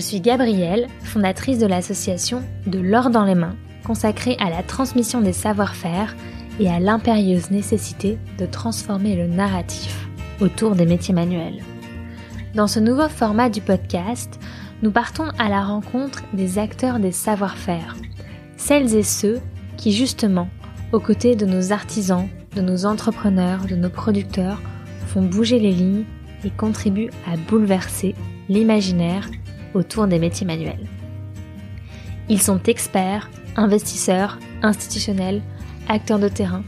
suis Gabrielle, fondatrice de l'association De l'or dans les mains, consacrée à la transmission des savoir-faire et à l'impérieuse nécessité de transformer le narratif autour des métiers manuels. Dans ce nouveau format du podcast, nous partons à la rencontre des acteurs des savoir-faire, celles et ceux qui justement, aux côtés de nos artisans, de nos entrepreneurs, de nos producteurs, font bouger les lignes et contribuent à bouleverser l'imaginaire autour des métiers manuels. Ils sont experts, investisseurs, institutionnels, acteurs de terrain,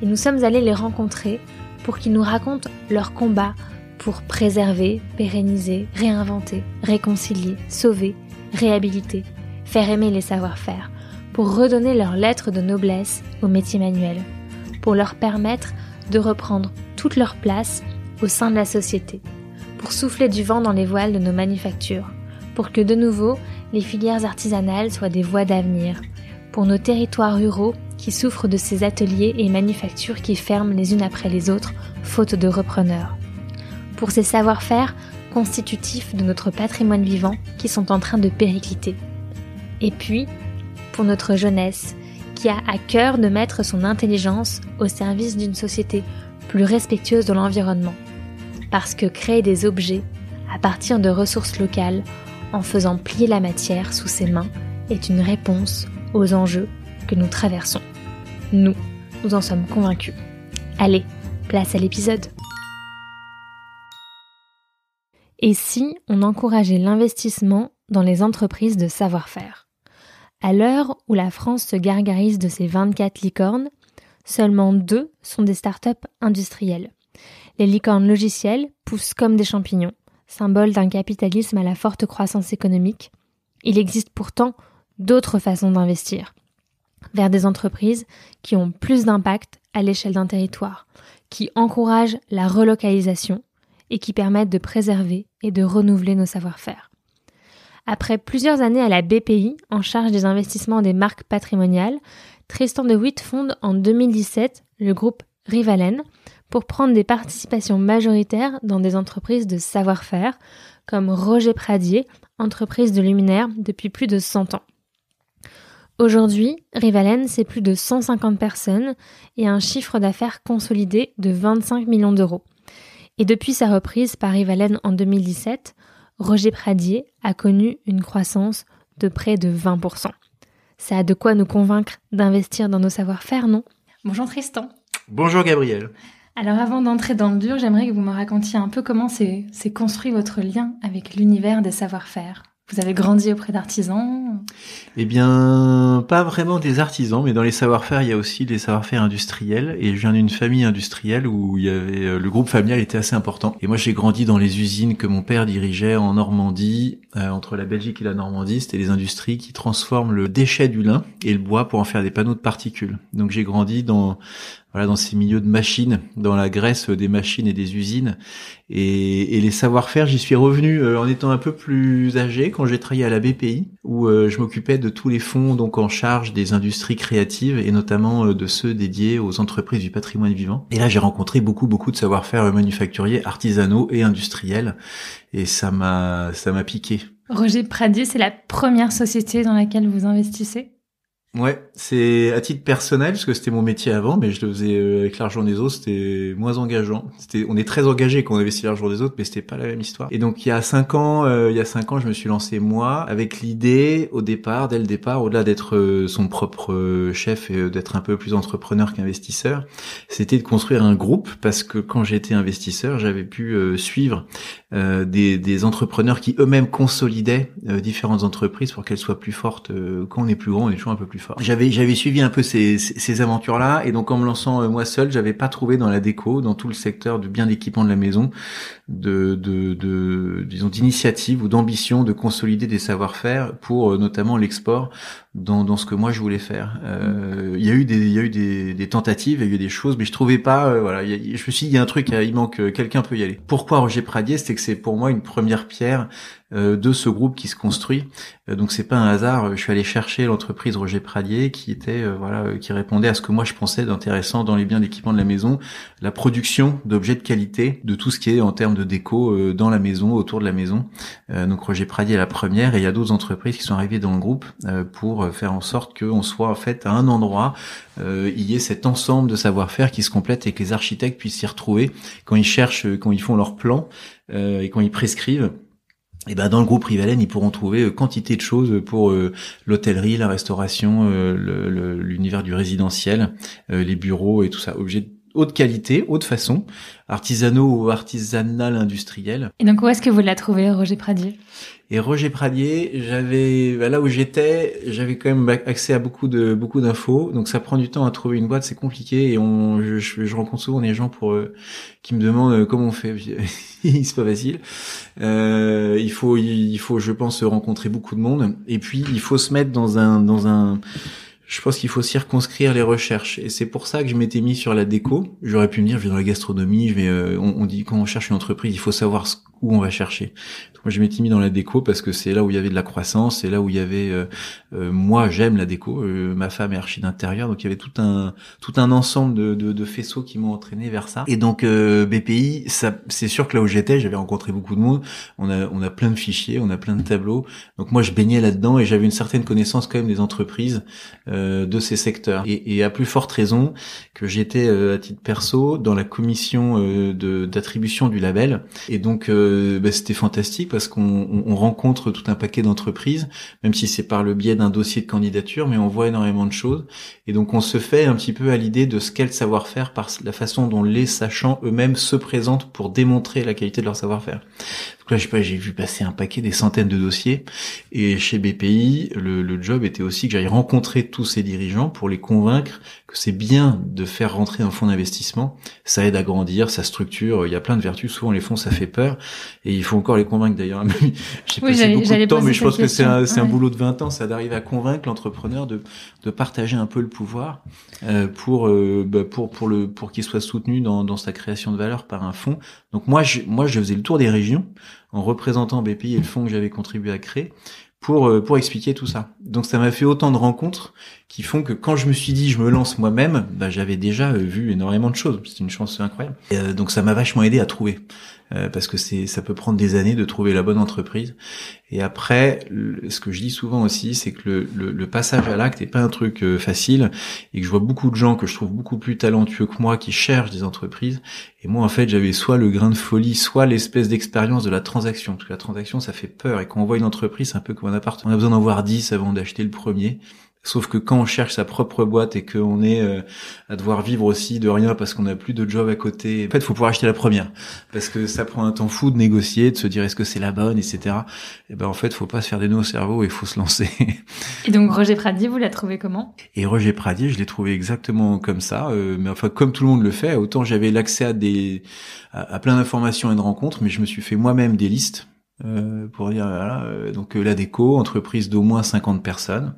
et nous sommes allés les rencontrer pour qu'ils nous racontent leur combat pour préserver, pérenniser, réinventer, réconcilier, sauver, réhabiliter, faire aimer les savoir-faire, pour redonner leur lettre de noblesse aux métiers manuels, pour leur permettre de reprendre toute leur place au sein de la société, pour souffler du vent dans les voiles de nos manufactures, pour que de nouveau les filières artisanales soient des voies d'avenir, pour nos territoires ruraux qui souffrent de ces ateliers et manufactures qui ferment les unes après les autres, faute de repreneurs, pour ces savoir-faire constitutifs de notre patrimoine vivant qui sont en train de péricliter. Et puis, pour notre jeunesse, qui a à cœur de mettre son intelligence au service d'une société plus respectueuse de l'environnement. Parce que créer des objets à partir de ressources locales en faisant plier la matière sous ses mains est une réponse aux enjeux que nous traversons. Nous, nous en sommes convaincus. Allez, place à l'épisode. Et si on encourageait l'investissement dans les entreprises de savoir-faire? À l'heure où la France se gargarise de ses 24 licornes, seulement deux sont des startups industrielles. Les licornes logicielles poussent comme des champignons, symbole d'un capitalisme à la forte croissance économique. Il existe pourtant d'autres façons d'investir vers des entreprises qui ont plus d'impact à l'échelle d'un territoire, qui encouragent la relocalisation et qui permettent de préserver et de renouveler nos savoir-faire. Après plusieurs années à la BPI, en charge des investissements des marques patrimoniales, Tristan de Witt fonde en 2017 le groupe Rivalen pour prendre des participations majoritaires dans des entreprises de savoir-faire comme Roger Pradier, entreprise de luminaire depuis plus de 100 ans. Aujourd'hui, Rivalen, c'est plus de 150 personnes et un chiffre d'affaires consolidé de 25 millions d'euros. Et depuis sa reprise par Rivalen en 2017, Roger Pradier a connu une croissance de près de 20%. Ça a de quoi nous convaincre d'investir dans nos savoir-faire, non? Bonjour Tristan. Bonjour Gabriel. Alors avant d'entrer dans le dur, j'aimerais que vous me racontiez un peu comment s'est construit votre lien avec l'univers des savoir-faire. Vous avez grandi auprès d'artisans? Eh bien, pas vraiment des artisans, mais dans les savoir-faire, il y a aussi des savoir-faire industriels. Et je viens d'une famille industrielle où il y avait euh, le groupe familial était assez important. Et moi, j'ai grandi dans les usines que mon père dirigeait en Normandie, euh, entre la Belgique et la Normandie. C'était les industries qui transforment le déchet du lin et le bois pour en faire des panneaux de particules. Donc, j'ai grandi dans voilà, dans ces milieux de machines, dans la graisse des machines et des usines. Et, et les savoir-faire, j'y suis revenu euh, en étant un peu plus âgé quand j'ai travaillé à la BPI, où euh, je m'occupais de tous les fonds donc en charge des industries créatives et notamment euh, de ceux dédiés aux entreprises du patrimoine vivant. Et là, j'ai rencontré beaucoup beaucoup de savoir-faire manufacturiers, artisanaux et industriels, et ça m'a ça m'a piqué. Roger Pradier, c'est la première société dans laquelle vous investissez? Ouais, c'est à titre personnel parce que c'était mon métier avant, mais je le faisais euh, avec l'argent des autres, c'était moins engageant. C'était, on est très engagé quand on investit l'argent des autres, mais c'était pas la même histoire. Et donc il y a cinq ans, euh, il y a cinq ans, je me suis lancé moi avec l'idée au départ, dès le départ, au-delà d'être euh, son propre chef et d'être un peu plus entrepreneur qu'investisseur, c'était de construire un groupe parce que quand j'étais investisseur, j'avais pu suivre des, des, entrepreneurs qui eux-mêmes consolidaient différentes entreprises pour qu'elles soient plus fortes. quand on est plus grand, on est toujours un peu plus j'avais suivi un peu ces, ces, aventures-là et donc en me lançant euh, moi seul, j'avais pas trouvé dans la déco, dans tout le secteur du bien d'équipement de la maison, de, d'initiative ou d'ambition de consolider des savoir-faire pour euh, notamment l'export dans, dans ce que moi je voulais faire. Euh, il y a eu des il y a eu des, des, tentatives, il y a eu des choses, mais je trouvais pas. voilà, je me suis dit il y a un truc, il manque quelqu'un peut y aller. Pourquoi Roger Pradier, c'est que c'est pour moi une première pierre de ce groupe qui se construit. donc c'est pas un hasard. Je suis allé chercher l'entreprise Roger Pradier qui était voilà qui répondait à ce que moi je pensais d'intéressant dans les biens d'équipement de la maison, la production d'objets de qualité, de tout ce qui est en termes de déco dans la maison, autour de la maison. donc Roger Pradier est la première et il y a d'autres entreprises qui sont arrivées dans le groupe pour faire en sorte qu'on soit en fait à un endroit euh, il y ait cet ensemble de savoir-faire qui se complète et que les architectes puissent s'y retrouver quand ils cherchent, quand ils font leurs plans euh, et quand ils prescrivent. Et ben dans le groupe Rivalen, ils pourront trouver euh, quantité de choses pour l'hôtellerie, la restauration, l'univers du résidentiel, les bureaux et tout ça. Objets haute qualité, haute façon, artisanaux ou artisanal industriel. Et donc où est-ce que vous l'avez trouvé, Roger Pradier? Et Roger Pradier, j'avais bah, là où j'étais, j'avais quand même accès à beaucoup de beaucoup d'infos. Donc ça prend du temps à trouver une boîte, c'est compliqué. Et on, je, je, rencontre souvent des gens pour euh, qui me demandent euh, comment on fait. c'est pas facile. Euh, il faut il faut, je pense, rencontrer beaucoup de monde. Et puis il faut se mettre dans un dans un je pense qu'il faut circonscrire les recherches et c'est pour ça que je m'étais mis sur la déco. J'aurais pu me dire je vais dans la gastronomie, je vais euh, on, on, dit quand on cherche une entreprise, il faut savoir ce où on va chercher. moi, je m'étais mis dans la déco parce que c'est là où il y avait de la croissance, c'est là où il y avait. Euh, euh, moi, j'aime la déco. Euh, ma femme est archi d'intérieur, donc il y avait tout un tout un ensemble de, de, de faisceaux qui m'ont entraîné vers ça. Et donc BPI, ça, c'est sûr que là où j'étais, j'avais rencontré beaucoup de monde. On a on a plein de fichiers, on a plein de tableaux. Donc moi, je baignais là-dedans et j'avais une certaine connaissance quand même des entreprises de ces secteurs. Et, et à plus forte raison que j'étais à titre perso dans la commission de d'attribution du label. Et donc bah, c'était fantastique parce qu'on on, rencontre tout un paquet d'entreprises, même si c'est par le biais d'un dossier de candidature, mais on voit énormément de choses. Et donc on se fait un petit peu à l'idée de ce qu'est le savoir-faire par la façon dont les sachants eux-mêmes se présentent pour démontrer la qualité de leur savoir-faire. Donc là, je sais pas, j'ai vu passer un paquet, des centaines de dossiers. Et chez BPI, le, le job était aussi que j'aille rencontrer tous ces dirigeants pour les convaincre que c'est bien de faire rentrer un fonds d'investissement. Ça aide à grandir, ça structure. Il y a plein de vertus. Souvent, les fonds, ça fait peur. Et il faut encore les convaincre d'ailleurs. J'ai passé beaucoup de temps, mais je pense que c'est un, un, boulot de 20 ans. Ça d'arriver à convaincre l'entrepreneur de, de partager un peu le pouvoir euh, pour, euh, bah, pour, pour, le, pour qu'il soit soutenu dans, dans sa création de valeur par un fonds. Donc moi, je, moi, je faisais le tour des régions en représentant BPI et le fonds que j'avais contribué à créer pour euh, pour expliquer tout ça. Donc ça m'a fait autant de rencontres qui font que quand je me suis dit je me lance moi-même, bah, j'avais déjà euh, vu énormément de choses. C'est une chance incroyable. Euh, donc ça m'a vachement aidé à trouver parce que c'est ça peut prendre des années de trouver la bonne entreprise. Et après, ce que je dis souvent aussi, c'est que le, le, le, passage à l'acte est pas un truc facile et que je vois beaucoup de gens que je trouve beaucoup plus talentueux que moi qui cherchent des entreprises. Et moi en fait j'avais soit le grain de folie, soit l'espèce d'expérience de la transaction. Parce que la transaction ça fait peur et quand on voit une entreprise, c'est un peu comme on a besoin d'en voir 10 avant d'acheter le premier. Sauf que quand on cherche sa propre boîte et qu'on est euh, à devoir vivre aussi de rien parce qu'on n'a plus de job à côté, en fait, faut pouvoir acheter la première parce que ça prend un temps fou de négocier, de se dire est-ce que c'est la bonne, etc. Et ben en fait, faut pas se faire des nœuds au cerveau et faut se lancer. et donc Roger Pradier, vous l'a trouvé comment? Et Roger Pradier, je l'ai trouvé exactement comme ça, euh, mais enfin comme tout le monde le fait. Autant j'avais l'accès à des à plein d'informations et de rencontres, mais je me suis fait moi-même des listes euh, pour dire voilà, euh, donc euh, la déco, entreprise d'au moins 50 personnes,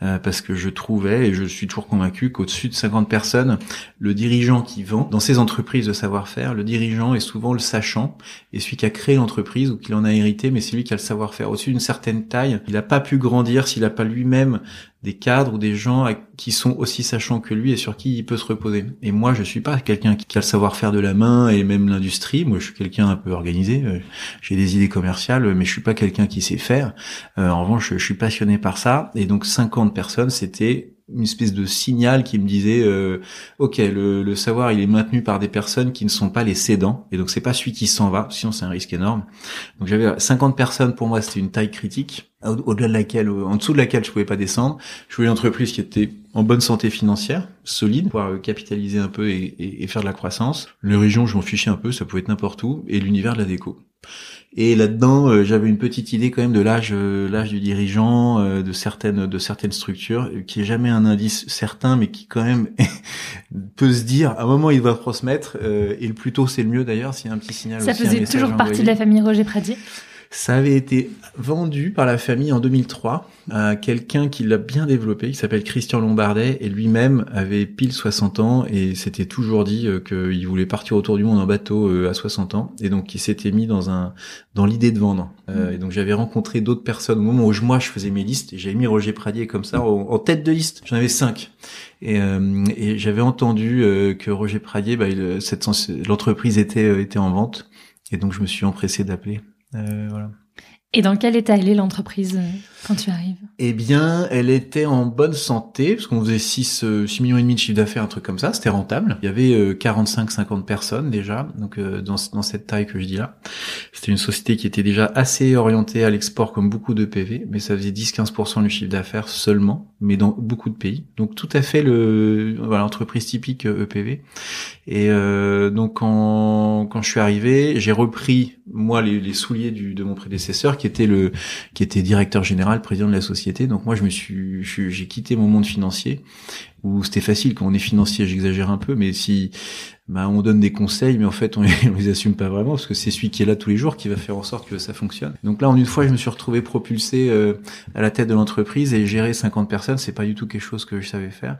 parce que je trouvais et je suis toujours convaincu qu'au-dessus de 50 personnes, le dirigeant qui vend dans ces entreprises de savoir-faire, le dirigeant est souvent le sachant et celui qui a créé l'entreprise ou qui en a hérité, mais c'est lui qui a le savoir-faire. Au-dessus d'une certaine taille, il n'a pas pu grandir s'il n'a pas lui-même des cadres ou des gens qui sont aussi sachants que lui et sur qui il peut se reposer. Et moi, je suis pas quelqu'un qui a le savoir-faire de la main et même l'industrie. Moi, je suis quelqu'un un peu organisé. Euh, j'ai des idées commerciales, mais je suis pas quelqu'un qui sait faire. Euh, en revanche, je suis passionné par ça. Et donc, 50 personnes, c'était une espèce de signal qui me disait euh, ok le, le, savoir il est maintenu par des personnes qui ne sont pas les cédants et donc c'est pas celui qui s'en va sinon c'est un risque énorme. Donc j'avais 50 personnes pour moi c'était une taille critique au-delà de laquelle en dessous de laquelle je pouvais pas descendre. Je voulais une entreprise qui était en bonne santé financière solide pouvoir euh, capitaliser un peu et, et, et faire de la croissance. Les régions je m'en fichais un peu ça pouvait être n'importe où et l'univers de la déco et là-dedans, euh, j'avais une petite idée quand même de l'âge, euh, l'âge du dirigeant, euh, de certaines, de certaines structures, qui est jamais un indice certain, mais qui quand même peut se dire, à un moment, il va transmettre, et le plus tôt c'est le mieux d'ailleurs, s'il y a un petit signal. Ça faisait toujours partie de la famille Roger Pradier. Ça avait été vendu par la famille en 2003 à quelqu'un qui l'a bien développé, qui s'appelle Christian Lombardet, et lui-même avait pile 60 ans et s'était toujours dit euh, qu'il voulait partir autour du monde en bateau euh, à 60 ans, et donc il s'était mis dans un dans l'idée de vendre. Euh, et donc j'avais rencontré d'autres personnes au moment où moi je faisais mes listes, et j'avais mis Roger Pradier comme ça en, tête de liste. J'en avais cinq, et, et j'avais entendu que Roger Pradier, bah, l'entreprise était était en vente, et donc je me suis empressé d'appeler. Voilà. Et dans quel état elle est l'entreprise? euh, quand tu arrives Eh bien, elle était en bonne santé, parce qu'on faisait 6, 6 millions et demi de chiffre d'affaires, un truc comme ça, c'était rentable. Il y avait 45-50 euh, personnes déjà, donc euh, dans, dans cette taille que je dis là. C'était une société qui était déjà assez orientée à l'export comme beaucoup de PV, mais ça faisait 10-15% du chiffre d'affaires seulement, mais dans beaucoup de pays. Donc tout à fait le voilà, entreprise typique EPV. Et euh, donc quand, quand je suis arrivé, j'ai repris moi les, les souliers du, de mon prédécesseur qui était le qui était directeur général, président de la société. Donc moi je me suis j'ai quitté mon monde financier où c'était facile quand on est financier, j'exagère un peu, mais si bah, on donne des conseils, mais en fait, on les, les assume pas vraiment parce que c'est celui qui est là tous les jours qui va faire en sorte que ça fonctionne. Donc là, en une fois, je me suis retrouvé propulsé euh, à la tête de l'entreprise et gérer 50 personnes, c'est pas du tout quelque chose que je savais faire.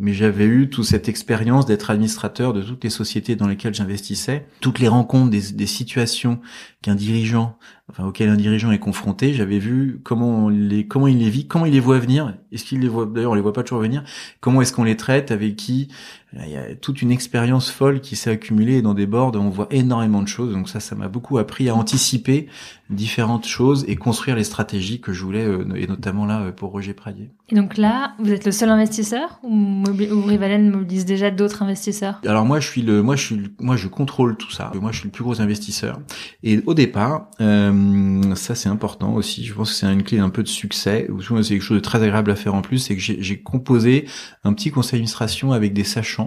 Mais j'avais eu toute cette expérience d'être administrateur de toutes les sociétés dans lesquelles j'investissais, toutes les rencontres, des, des situations qu'un dirigeant, enfin auquel un dirigeant est confronté. J'avais vu comment les, comment il les vit, comment il les voit venir. Est-ce qu'il les voit D'ailleurs, on les voit pas toujours venir. Comment est-ce qu'on les traite Avec qui il y a toute une expérience folle qui s'est accumulée dans des boards. On voit énormément de choses. Donc ça, ça m'a beaucoup appris à anticiper différentes choses et construire les stratégies que je voulais, euh, et notamment là euh, pour Roger Pradier. Et donc là, vous êtes le seul investisseur ou, ou Rivalen mobilise déjà d'autres investisseurs? Alors moi, je suis le, moi je suis, moi je contrôle tout ça. Moi, je suis le plus gros investisseur. Et au départ, euh, ça c'est important aussi. Je pense que c'est une clé un peu de succès. C'est quelque chose de très agréable à faire en plus, c'est que j'ai composé un petit conseil d'administration avec des sachants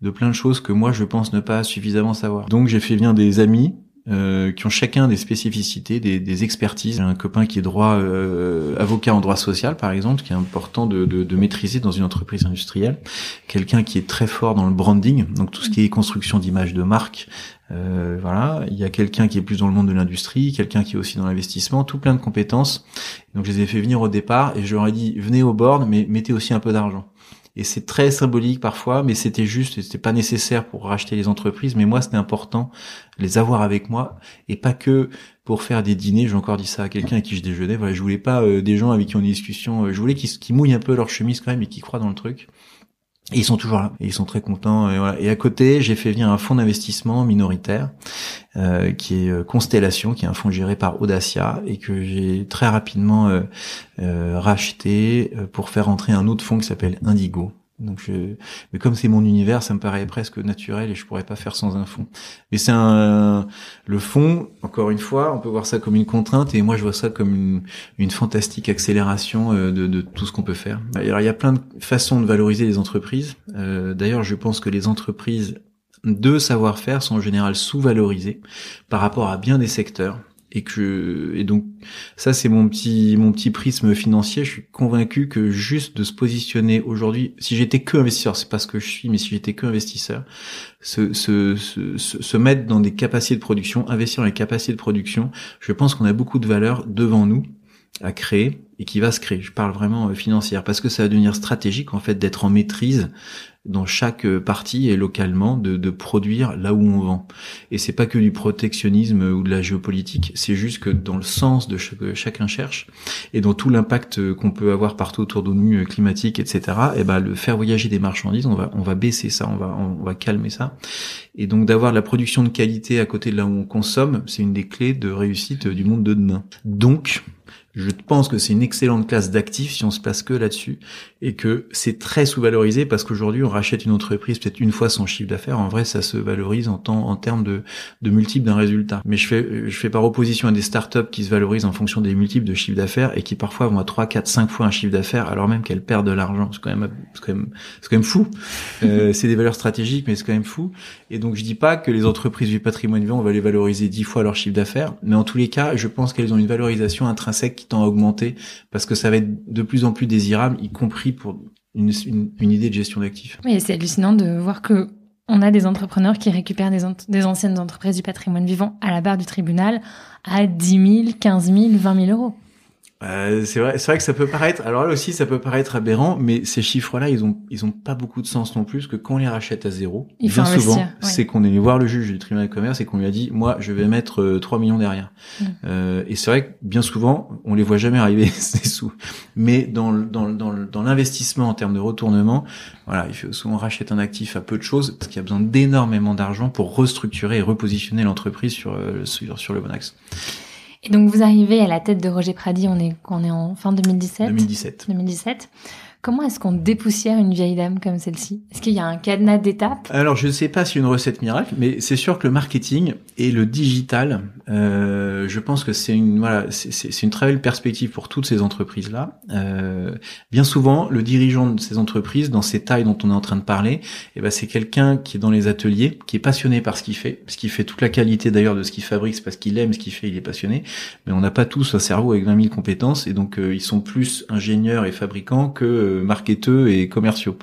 de plein de choses que moi je pense ne pas suffisamment savoir. Donc j'ai fait venir des amis euh, qui ont chacun des spécificités, des, des expertises. Un copain qui est droit euh, avocat en droit social, par exemple, qui est important de, de, de maîtriser dans une entreprise industrielle. Quelqu'un qui est très fort dans le branding, donc tout ce qui est construction d'images de marque. Euh, voilà, il y a quelqu'un qui est plus dans le monde de l'industrie, quelqu'un qui est aussi dans l'investissement, tout plein de compétences. Donc je les ai fait venir au départ et je leur ai dit venez au board, mais mettez aussi un peu d'argent. Et c'est très symbolique parfois, mais c'était juste, c'était pas nécessaire pour racheter les entreprises. Mais moi, c'était important les avoir avec moi et pas que pour faire des dîners. J'ai encore dit ça à quelqu'un avec qui je déjeunais. Voilà, je voulais pas euh, des gens avec qui on a des discussions. Euh, je voulais qu'ils mouillent un peu leur chemise quand même et qu'ils croient dans le truc. Et ils sont toujours là, et ils sont très contents. Et, à côté, j'ai fait venir un fonds d'investissement minoritaire euh, qui est Constellation, qui est un fonds géré par Audacia et que j'ai très rapidement euh, euh, racheté pour faire entrer un autre fonds qui s'appelle Indigo, donc je... mais comme c'est mon univers, ça me paraît presque naturel et je pourrais pas faire sans un fond. Mais c'est un le fond, encore une fois, on peut voir ça comme une contrainte et moi je vois ça comme une, fantastique accélération euh, de, de tout ce qu'on peut faire. Alors il y a plein de façons de valoriser les entreprises. Euh, D'ailleurs, je pense que les entreprises de savoir-faire sont en général sous-valorisées par rapport à bien des secteurs et que et donc ça c'est mon petit mon petit prisme financier je suis convaincu que juste de se positionner aujourd'hui si j'étais que investisseur c'est pas ce que je suis mais si j'étais que investisseur se, se, se, se mettre dans des capacités de production investir dans les capacités de production je pense qu'on a beaucoup de valeur devant nous à créer et qui va se créer. Je parle vraiment euh, financière parce que ça va devenir stratégique en fait d'être en maîtrise dans chaque euh, partie et localement de, de, produire là où on vend. Et c'est pas que du protectionnisme ou de la géopolitique, c'est juste que dans le sens de ce que chacun cherche et dans tout l'impact euh, qu'on peut avoir partout autour de nous, climatique, etc. Et ben le faire voyager des marchandises, on va on va baisser ça, on va on va calmer ça. Et donc d'avoir la production de qualité à côté de là où on consomme, c'est une des clés de réussite du monde de demain. Donc je pense que c'est une excellente classe d'actifs si on se place que là-dessus et que c'est très sous-valorisé parce qu'aujourd'hui on rachète une entreprise peut-être une fois son chiffre d'affaires. En vrai, ça se valorise en temps, en termes de, de multiples d'un résultat. Mais je fais, je fais par opposition à des startups qui se valorisent en fonction des multiples de chiffre d'affaires et qui parfois vont à 3, 4, 5 fois un chiffre d'affaires alors même qu'elles perdent de l'argent. C'est quand même, c'est quand même, c'est quand même fou. Euh, c'est des valeurs stratégiques, mais c'est quand même fou. Et donc je dis pas que les entreprises du patrimoine vivant on va les valoriser 10 fois leur chiffre d'affaires, mais en tous les cas, je pense qu'elles ont une valorisation intrinsèque à augmenter parce que ça va être de plus en plus désirable, y compris pour une, une, idée de gestion d'actifs. Oui, c'est hallucinant de voir que on a des entrepreneurs qui récupèrent des, des, anciennes entreprises du patrimoine vivant à la barre du tribunal à 10 000, 15 000, 20 000 euros. Euh, c'est vrai, c'est vrai que ça peut paraître. Alors là aussi, ça peut paraître aberrant, mais ces chiffres-là, ils ont, ils ont pas beaucoup de sens non plus, que quand on les rachète à zéro, Il bien souvent, c'est qu'on est venu voir le juge du tribunal de commerce et qu'on lui a dit, moi, je vais mettre euh, 3 millions derrière. Mm. Euh, et c'est vrai que bien souvent, on les voit jamais arriver ces sous. Mais dans, dans, dans, dans l'investissement en termes de retournement, voilà, il faut souvent rachète un actif à peu de choses parce qu'il y a besoin d'énormément d'argent pour restructurer et repositionner l'entreprise sur, euh, sur, sur le bon axe. Et donc vous arrivez à la tête de Roger Prady, on est, on est en fin 2017 2017. 2017. Comment est-ce qu'on dépoussière une vieille dame comme celle-ci? Est-ce qu'il y a un cadenas d'étapes? Alors, je ne sais pas si une recette miracle, mais c'est sûr que le marketing et le digital, euh, je pense que c'est une voilà, c'est une très belle perspective pour toutes ces entreprises là. Euh, bien souvent, le dirigeant de ces entreprises, dans ces tailles dont on est en train de parler, eh ben c'est quelqu'un qui est dans les ateliers, qui est passionné par ce qu'il fait, ce qui fait toute la qualité d'ailleurs de ce qu'il fabrique, c'est parce qu'il aime ce qu'il fait, il est passionné. Mais on n'a pas tous un cerveau avec 20 000 compétences, et donc euh, ils sont plus ingénieurs et fabricants que euh, marketeux et commerciaux.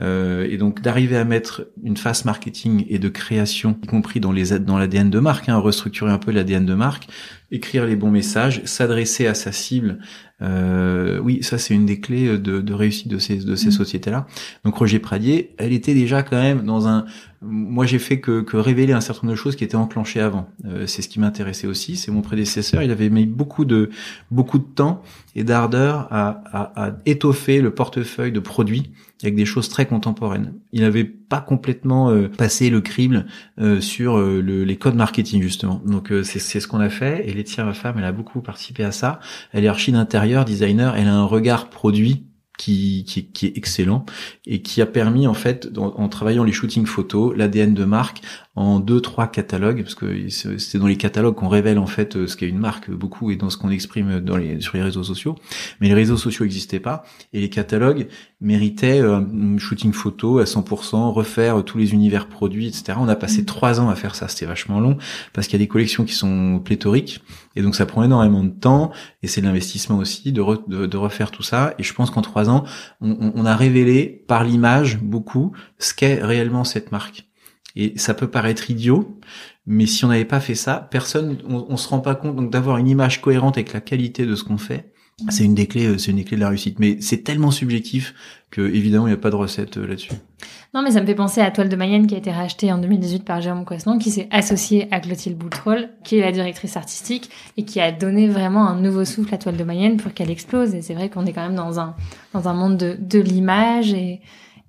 Euh, et donc d'arriver à mettre une phase marketing et de création, y compris dans les dans l'ADN de marque, hein, restructurer un peu l'ADN de marque, écrire les bons messages, s'adresser à sa cible. Euh, oui, ça c'est une des clés de, de réussite de ces de ces mmh. sociétés-là. Donc Roger Pradier, elle était déjà quand même dans un. Moi, j'ai fait que, que révéler un certain nombre de choses qui étaient enclenchées avant. Euh, c'est ce qui m'intéressait aussi. C'est mon prédécesseur. Il avait mis beaucoup de beaucoup de temps et d'ardeur à, à, à étoffer le portefeuille de produits avec des choses très contemporaines. Il n'avait pas complètement euh, passé le crible euh, sur euh, le, les codes marketing justement. Donc c'est ce qu'on a fait et Laetitia, femme, elle a beaucoup participé à ça. Elle est archi d'intérieur, designer, elle a un regard produit qui, qui, qui, est excellent et qui a permis en fait en, travaillant les shootings photos, l'ADN de marque en deux trois catalogues parce que c'est dans les catalogues qu'on révèle en fait ce qu'est une marque beaucoup et dans ce qu'on exprime sur les réseaux sociaux. Mais les réseaux sociaux n'existaient pas et les catalogues méritaient euh, un shooting photo à 100%, refaire tous les univers produits, etc. On a passé mmh. trois ans à faire ça, c'était vachement long parce qu'il y a des collections qui sont pléthoriques et donc ça prend énormément de temps et c'est de l'investissement aussi de, de, refaire tout ça. Et je pense qu'en trois ans, on, on a révélé par l'image beaucoup ce qu'est réellement cette marque. Et ça peut paraître idiot, mais si on n'avait pas fait ça, personne, on, on se rend pas compte. Donc d'avoir une image cohérente avec la qualité de ce qu'on fait, c'est une des clés, c'est une des clés de la réussite. Mais c'est tellement subjectif que évidemment il n'y a pas de recette euh, là-dessus. Non, mais ça me fait penser à Toile de Mayenne qui a été rachetée en 2018 par Jérôme Coisnon, qui s'est associé à Clotilde Boutrol, qui est la directrice artistique et qui a donné vraiment un nouveau souffle à Toile de Mayenne pour qu'elle explose. Et c'est vrai qu'on est quand même dans un dans un monde de, de l'image et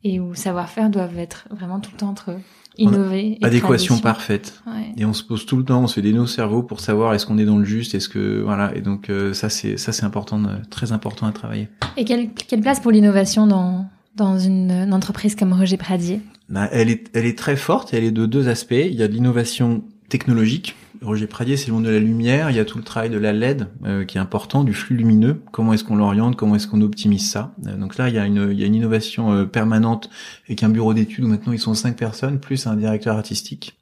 et où savoir-faire doivent être vraiment tout le temps entre innover. adéquation parfaite. Et on se pose tout le temps, on se fait des nos cerveaux pour savoir est-ce qu'on est dans le juste, est-ce que voilà. Et donc euh, ça c'est ça c'est important, très important à travailler. Et quelle, quelle place pour l'innovation dans dans une, une, entreprise comme Roger Pradier? Bah, Elle est elle est très forte. Elle est de deux aspects. Il y a de l'innovation technologique Roger Pradier, c'est le monde de la lumière. Il y a tout le travail de la LED euh, qui est important, du flux lumineux. Comment est-ce qu'on l'oriente? Comment est-ce qu'on optimise ça? Euh, Donc là, il y a une, il y a une innovation euh, permanente avec un bureau d'études où maintenant ils sont cinq personnes plus un directeur artistique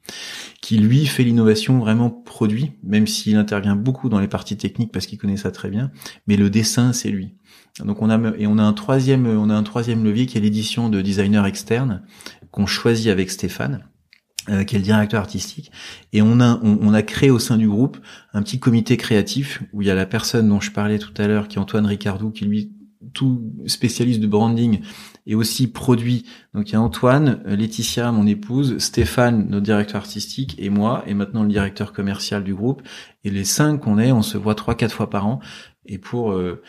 qui lui fait l'innovation vraiment produit, même s'il intervient beaucoup dans les parties techniques parce qu'il connaît ça très bien. Mais le dessin, c'est lui. Donc on a et on a un troisième, on a un troisième levier qui est l'édition de designers externes qu'on choisit avec Stéphane euh, qui est le directeur artistique, et on a on, a créé au sein du groupe un petit comité créatif où il y a la personne dont je parlais tout à l'heure, qui est Antoine Ricardou, qui lui tout spécialiste de branding et aussi produit. Donc il y a Antoine, Laetitia, mon épouse, Stéphane, notre directeur artistique, et moi, et maintenant le directeur commercial du groupe. Et les cinq qu'on est, on se voit trois, quatre fois par an. Et pour euh,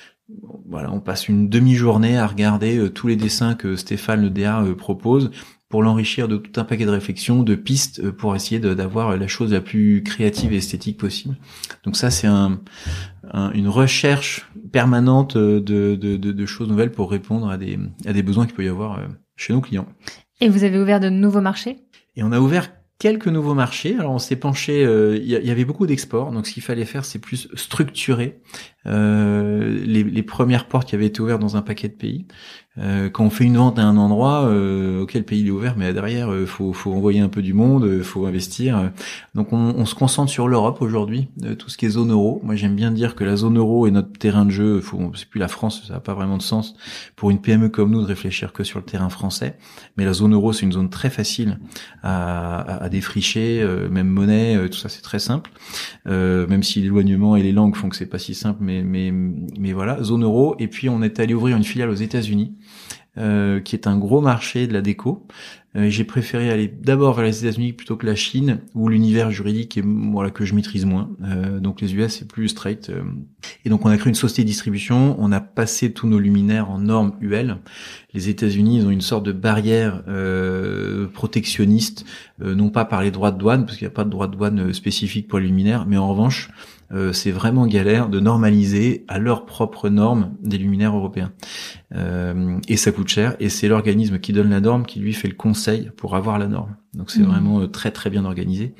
voilà, on passe une demi-journée à regarder euh, tous les dessins que Stéphane le DA propose pour l'enrichir de tout un paquet de réflexions, de pistes euh, pour essayer d'avoir la chose la plus créative et esthétique possible. Donc ça, c'est un, une recherche permanente de, de, de, de, choses nouvelles pour répondre à des, à des besoins qu'il peut y avoir euh, chez nos clients. Et vous avez ouvert de nouveaux marchés? Et on a ouvert quelques nouveaux marchés. Alors on s'est penché, euh, il y, avait beaucoup d'exports, donc ce qu'il fallait faire, c'est plus structurer les, les, premières portes qui avaient été ouvertes dans un paquet de pays. Euh, quand on fait une vente à un endroit, euh, auquel pays il est ouvert, mais derrière, euh, faut, faut envoyer un peu du monde, euh, faut investir. Donc on, on se concentre sur l'Europe aujourd'hui, tout ce qui est zone euro. Moi j'aime bien dire que la zone euro est notre terrain de jeu. Faut, c'est plus la France, ça n'a pas vraiment de sens pour une PME comme nous de réfléchir que sur le terrain français. Mais la zone euro, c'est une zone très facile à, à, à défricher, même monnaie, tout ça c'est très simple. même si l'éloignement et les langues font que c'est pas si simple, mais mais mais voilà, zone euro. Et puis on est allé ouvrir une filiale aux États-Unis euh, qui est un gros marché de la déco. Euh, j'ai préféré aller d'abord vers les États-Unis plutôt que la Chine, où l'univers juridique est voilà que je maîtrise moins. Euh, donc les US c'est plus straight. Et donc on a créé une société de distribution. On a passé tous nos luminaires en normes UL. Les États-Unis ils ont une sorte de barrière protectionniste, non pas par les droits de douane parce qu'il n'y a pas de droit de douane spécifique pour les luminaires, mais en revanche euh, c'est vraiment galère de normaliser à leurs propres normes des luminaires européens. Euh, et ça coûte cher, et c'est l'organisme qui donne la norme qui lui fait le conseil pour avoir la norme. Donc c'est mmh. vraiment euh, très très bien organisé.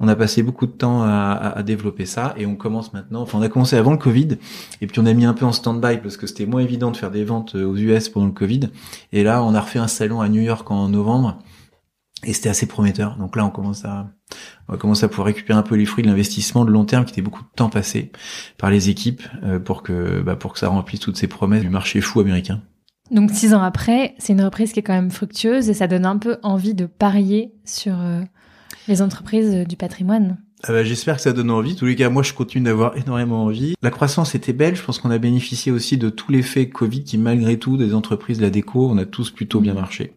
On a passé beaucoup de temps à, à, développer ça, et on commence maintenant. Enfin, on a commencé avant le Covid, et puis on a mis un peu en stand-by parce que c'était moins évident de faire des ventes aux US pendant le Covid. Et là, on a refait un salon à New York en novembre et c'était assez prometteur. Donc là, on commence à, on va commencer à pouvoir récupérer un peu les fruits de l'investissement de long terme qui était beaucoup de temps passé par les équipes euh, pour que, bah, pour que ça remplisse toutes ces promesses du marché fou américain. Donc six ans après, c'est une reprise qui est quand même fructueuse et ça donne un peu envie de parier sur euh, les entreprises du patrimoine. Ah bah, j'espère que ça donne envie. En tous les cas, moi, je continue d'avoir énormément envie. La croissance était belle. Je pense qu'on a bénéficié aussi de tout l'effet Covid qui, malgré tout, des entreprises de la déco, on a tous plutôt bien marché.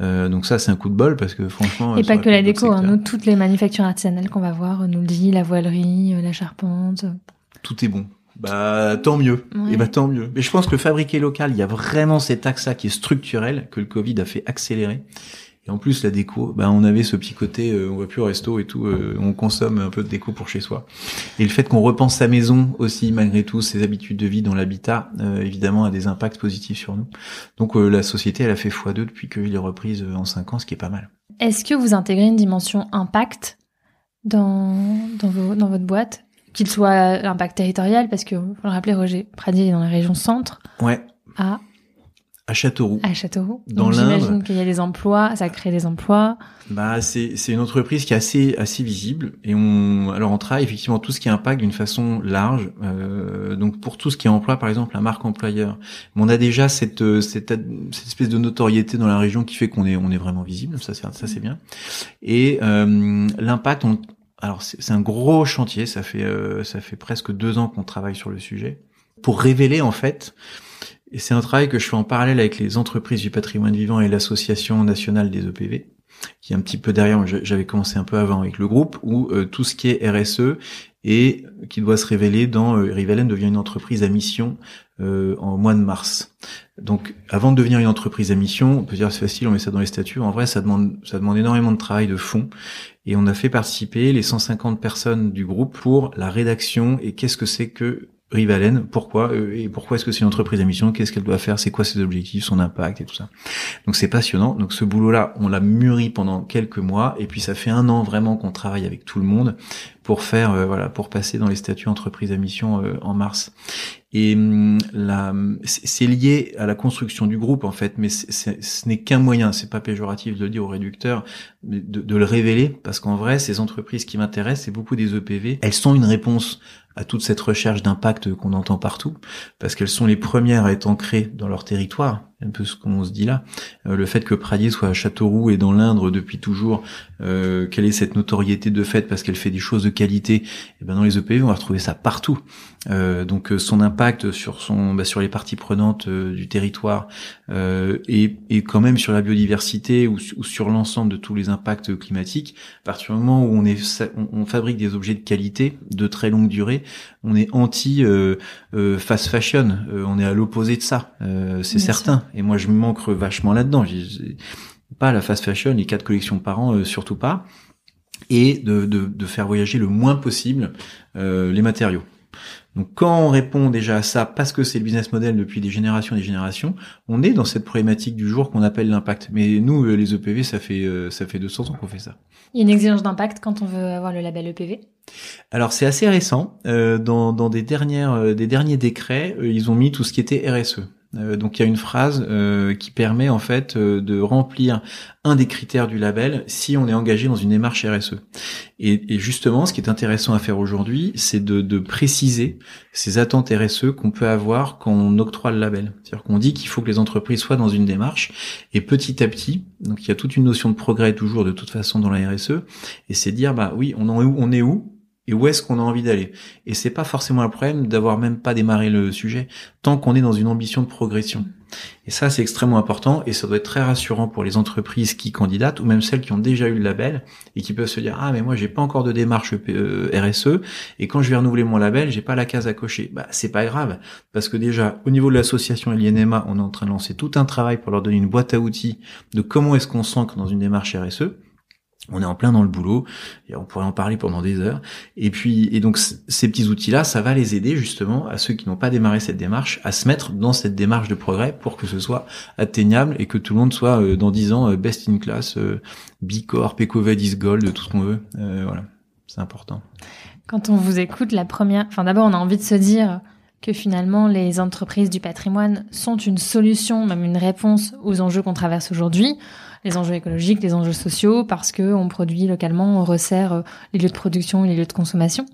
Euh, donc ça, c'est un coup de bol parce que franchement. Et pas que la déco, hein, nous, toutes les manufactures artisanales qu'on va voir, nous le dit, la voilerie, euh, la charpente. Tout est bon. Bah tant mieux. Et bah tant mieux. Mais je pense que fabriquer local, il y a vraiment cet axe qui est structurel que le Covid a fait accélérer et en plus, la déco, ben, on avait ce petit côté, euh, on va plus au resto et tout, euh, on consomme un peu de déco pour chez soi. Et le fait qu'on repense sa maison aussi, malgré tout, ses habitudes de vie dans l'habitat, euh, évidemment, a des impacts positifs sur nous. Donc la société, elle a fait x2 depuis qu'il est reprise en 5 ans, ce qui est pas mal. Est-ce que vous intégrez une dimension impact dans, dans, vos, dans votre boîte? Qu'il soit impact territorial, parce que, faut le rappeler, Roger Pradier est dans la région centre. Ouais. À à Châteauroux. À Châteauroux. Dans J'imagine qu'il y a des emplois, ça crée des emplois. Bah c'est c'est une entreprise qui est assez assez visible et on alors on travaille effectivement tout ce qui impact d'une façon large. Euh, donc pour tout ce qui est emploi par exemple la marque employeur, mais on a déjà cette, cette cette espèce de notoriété dans la région qui fait qu'on est on est vraiment visible. Ça c'est ça c'est bien. Et euh, l'impact on alors c'est un gros chantier. Ça fait euh, ça fait presque deux ans qu'on travaille sur le sujet pour révéler en fait et c'est un travail que je fais en parallèle avec les entreprises du patrimoine vivant et l'association nationale des EPV, qui est un petit peu derrière. J'avais commencé un peu avant avec le groupe, où euh, tout ce qui est RSE et qui doit se révéler dans euh, Rivalen devient une entreprise à mission euh, en mois de mars. Donc, avant de devenir une entreprise à mission, on peut dire c'est facile, on met ça dans les statuts. En vrai, ça demande ça demande énormément de travail de fond. Et on a fait participer les 150 personnes du groupe pour la rédaction et qu'est-ce que c'est que Rivalen, pourquoi euh, et pourquoi est-ce que c'est une entreprise à mission? Qu'est-ce qu'elle doit faire? C'est quoi ses objectifs, son impact et tout ça? Donc c'est passionnant. Donc ce boulot-là, on l'a mûri pendant quelques mois et puis ça fait un an vraiment qu'on travaille avec tout le monde pour faire euh, voilà pour passer dans les statuts entreprise à mission euh, en mars. Et hum, c'est lié à la construction du groupe en fait, mais ce n'est qu'un moyen. C'est pas péjoratif de le dire au réducteur, mais de, de le révéler parce qu'en vrai, ces entreprises qui m'intéressent, c'est beaucoup des EPV. Elles sont une réponse à toute cette recherche d'impact qu'on entend partout, parce qu'elles sont les premières à être ancrées dans leur territoire, un peu ce qu'on se dit là. Euh, le fait que Pradier soit à Châteauroux et dans l'Indre depuis toujours, euh, quelle est cette notoriété de fait parce qu'elle fait des choses de qualité, et eh ben dans les EPV on va retrouver ça partout. Euh, donc son impact sur son bah, sur les parties prenantes du territoire et, et quand même sur la biodiversité ou, ou sur l'ensemble de tous les impacts climatiques. À partir du moment où on est on, on fabrique des objets de qualité de très longue durée, on est anti fast fashion, on est à l'opposé de ça, c'est certain. Et moi, je me manque vachement là-dedans. Pas la fast fashion, les quatre collections par an, euh, surtout pas. Et de, de, de, faire voyager le moins possible euh, les matériaux. Donc quand on répond déjà à ça, parce que c'est le business model depuis des générations et des générations, on est dans cette problématique du jour qu'on appelle l'impact. Mais nous, euh, les EPV, ça fait ça fait 200 ans qu'on fait ça. Il y a une exigence d'impact quand on veut avoir le label EPV Alors c'est assez récent. Euh, dans, dans des dernières, euh, des derniers décrets, euh, ils ont mis tout ce qui était RSE. Euh, donc il y a une phrase euh, qui permet en fait euh, de remplir un des critères du label si on est engagé dans une démarche RSE. Et, et justement, ce qui est intéressant à faire aujourd'hui, c'est de, de, préciser ces attentes RSE qu'on peut avoir quand on octroie le label. C'est-à-dire qu'on dit qu'il faut que les entreprises soient dans une démarche et petit à petit, donc il y a toute une notion de progrès toujours de toute façon dans la RSE, et c'est dire bah oui, on, en, on est où et où est-ce qu'on a envie d'aller. Et c'est pas forcément un problème d'avoir même pas démarré le sujet tant qu'on est dans une ambition de progression. Et ça, c'est extrêmement important et ça doit être très rassurant pour les entreprises qui candidatent ou même celles qui ont déjà eu le label et qui peuvent se dire ah mais moi j'ai pas encore de démarche euh, RSE et quand je vais renouveler mon label j'ai pas la case à cocher. Bah c'est pas grave parce que déjà au niveau de l'association l'INMA on est en train de lancer tout un travail pour leur donner une boîte à outils de comment est-ce qu'on s'ancre dans une démarche RSE on est en plein dans le boulot, et on pourrait en parler pendant des heures. Et puis, et donc ces petits outils-là, ça va les aider justement à ceux qui n'ont pas démarré cette démarche à se mettre dans cette démarche de progrès pour que ce soit atteignable et que tout le monde soit euh, dans 10 ans euh, best in class, euh, B Corp, Ecovadis Gold, tout ce qu'on veut. voilà, c'est important. Quand on vous écoute, la première, enfin d'abord on a envie de se dire que finalement les entreprises du patrimoine sont une solution, même une réponse aux enjeux qu'on traverse aujourd'hui les enjeux écologiques, les enjeux sociaux, parce que on produit localement, on resserre euh, les lieux de production et les lieux de consommation.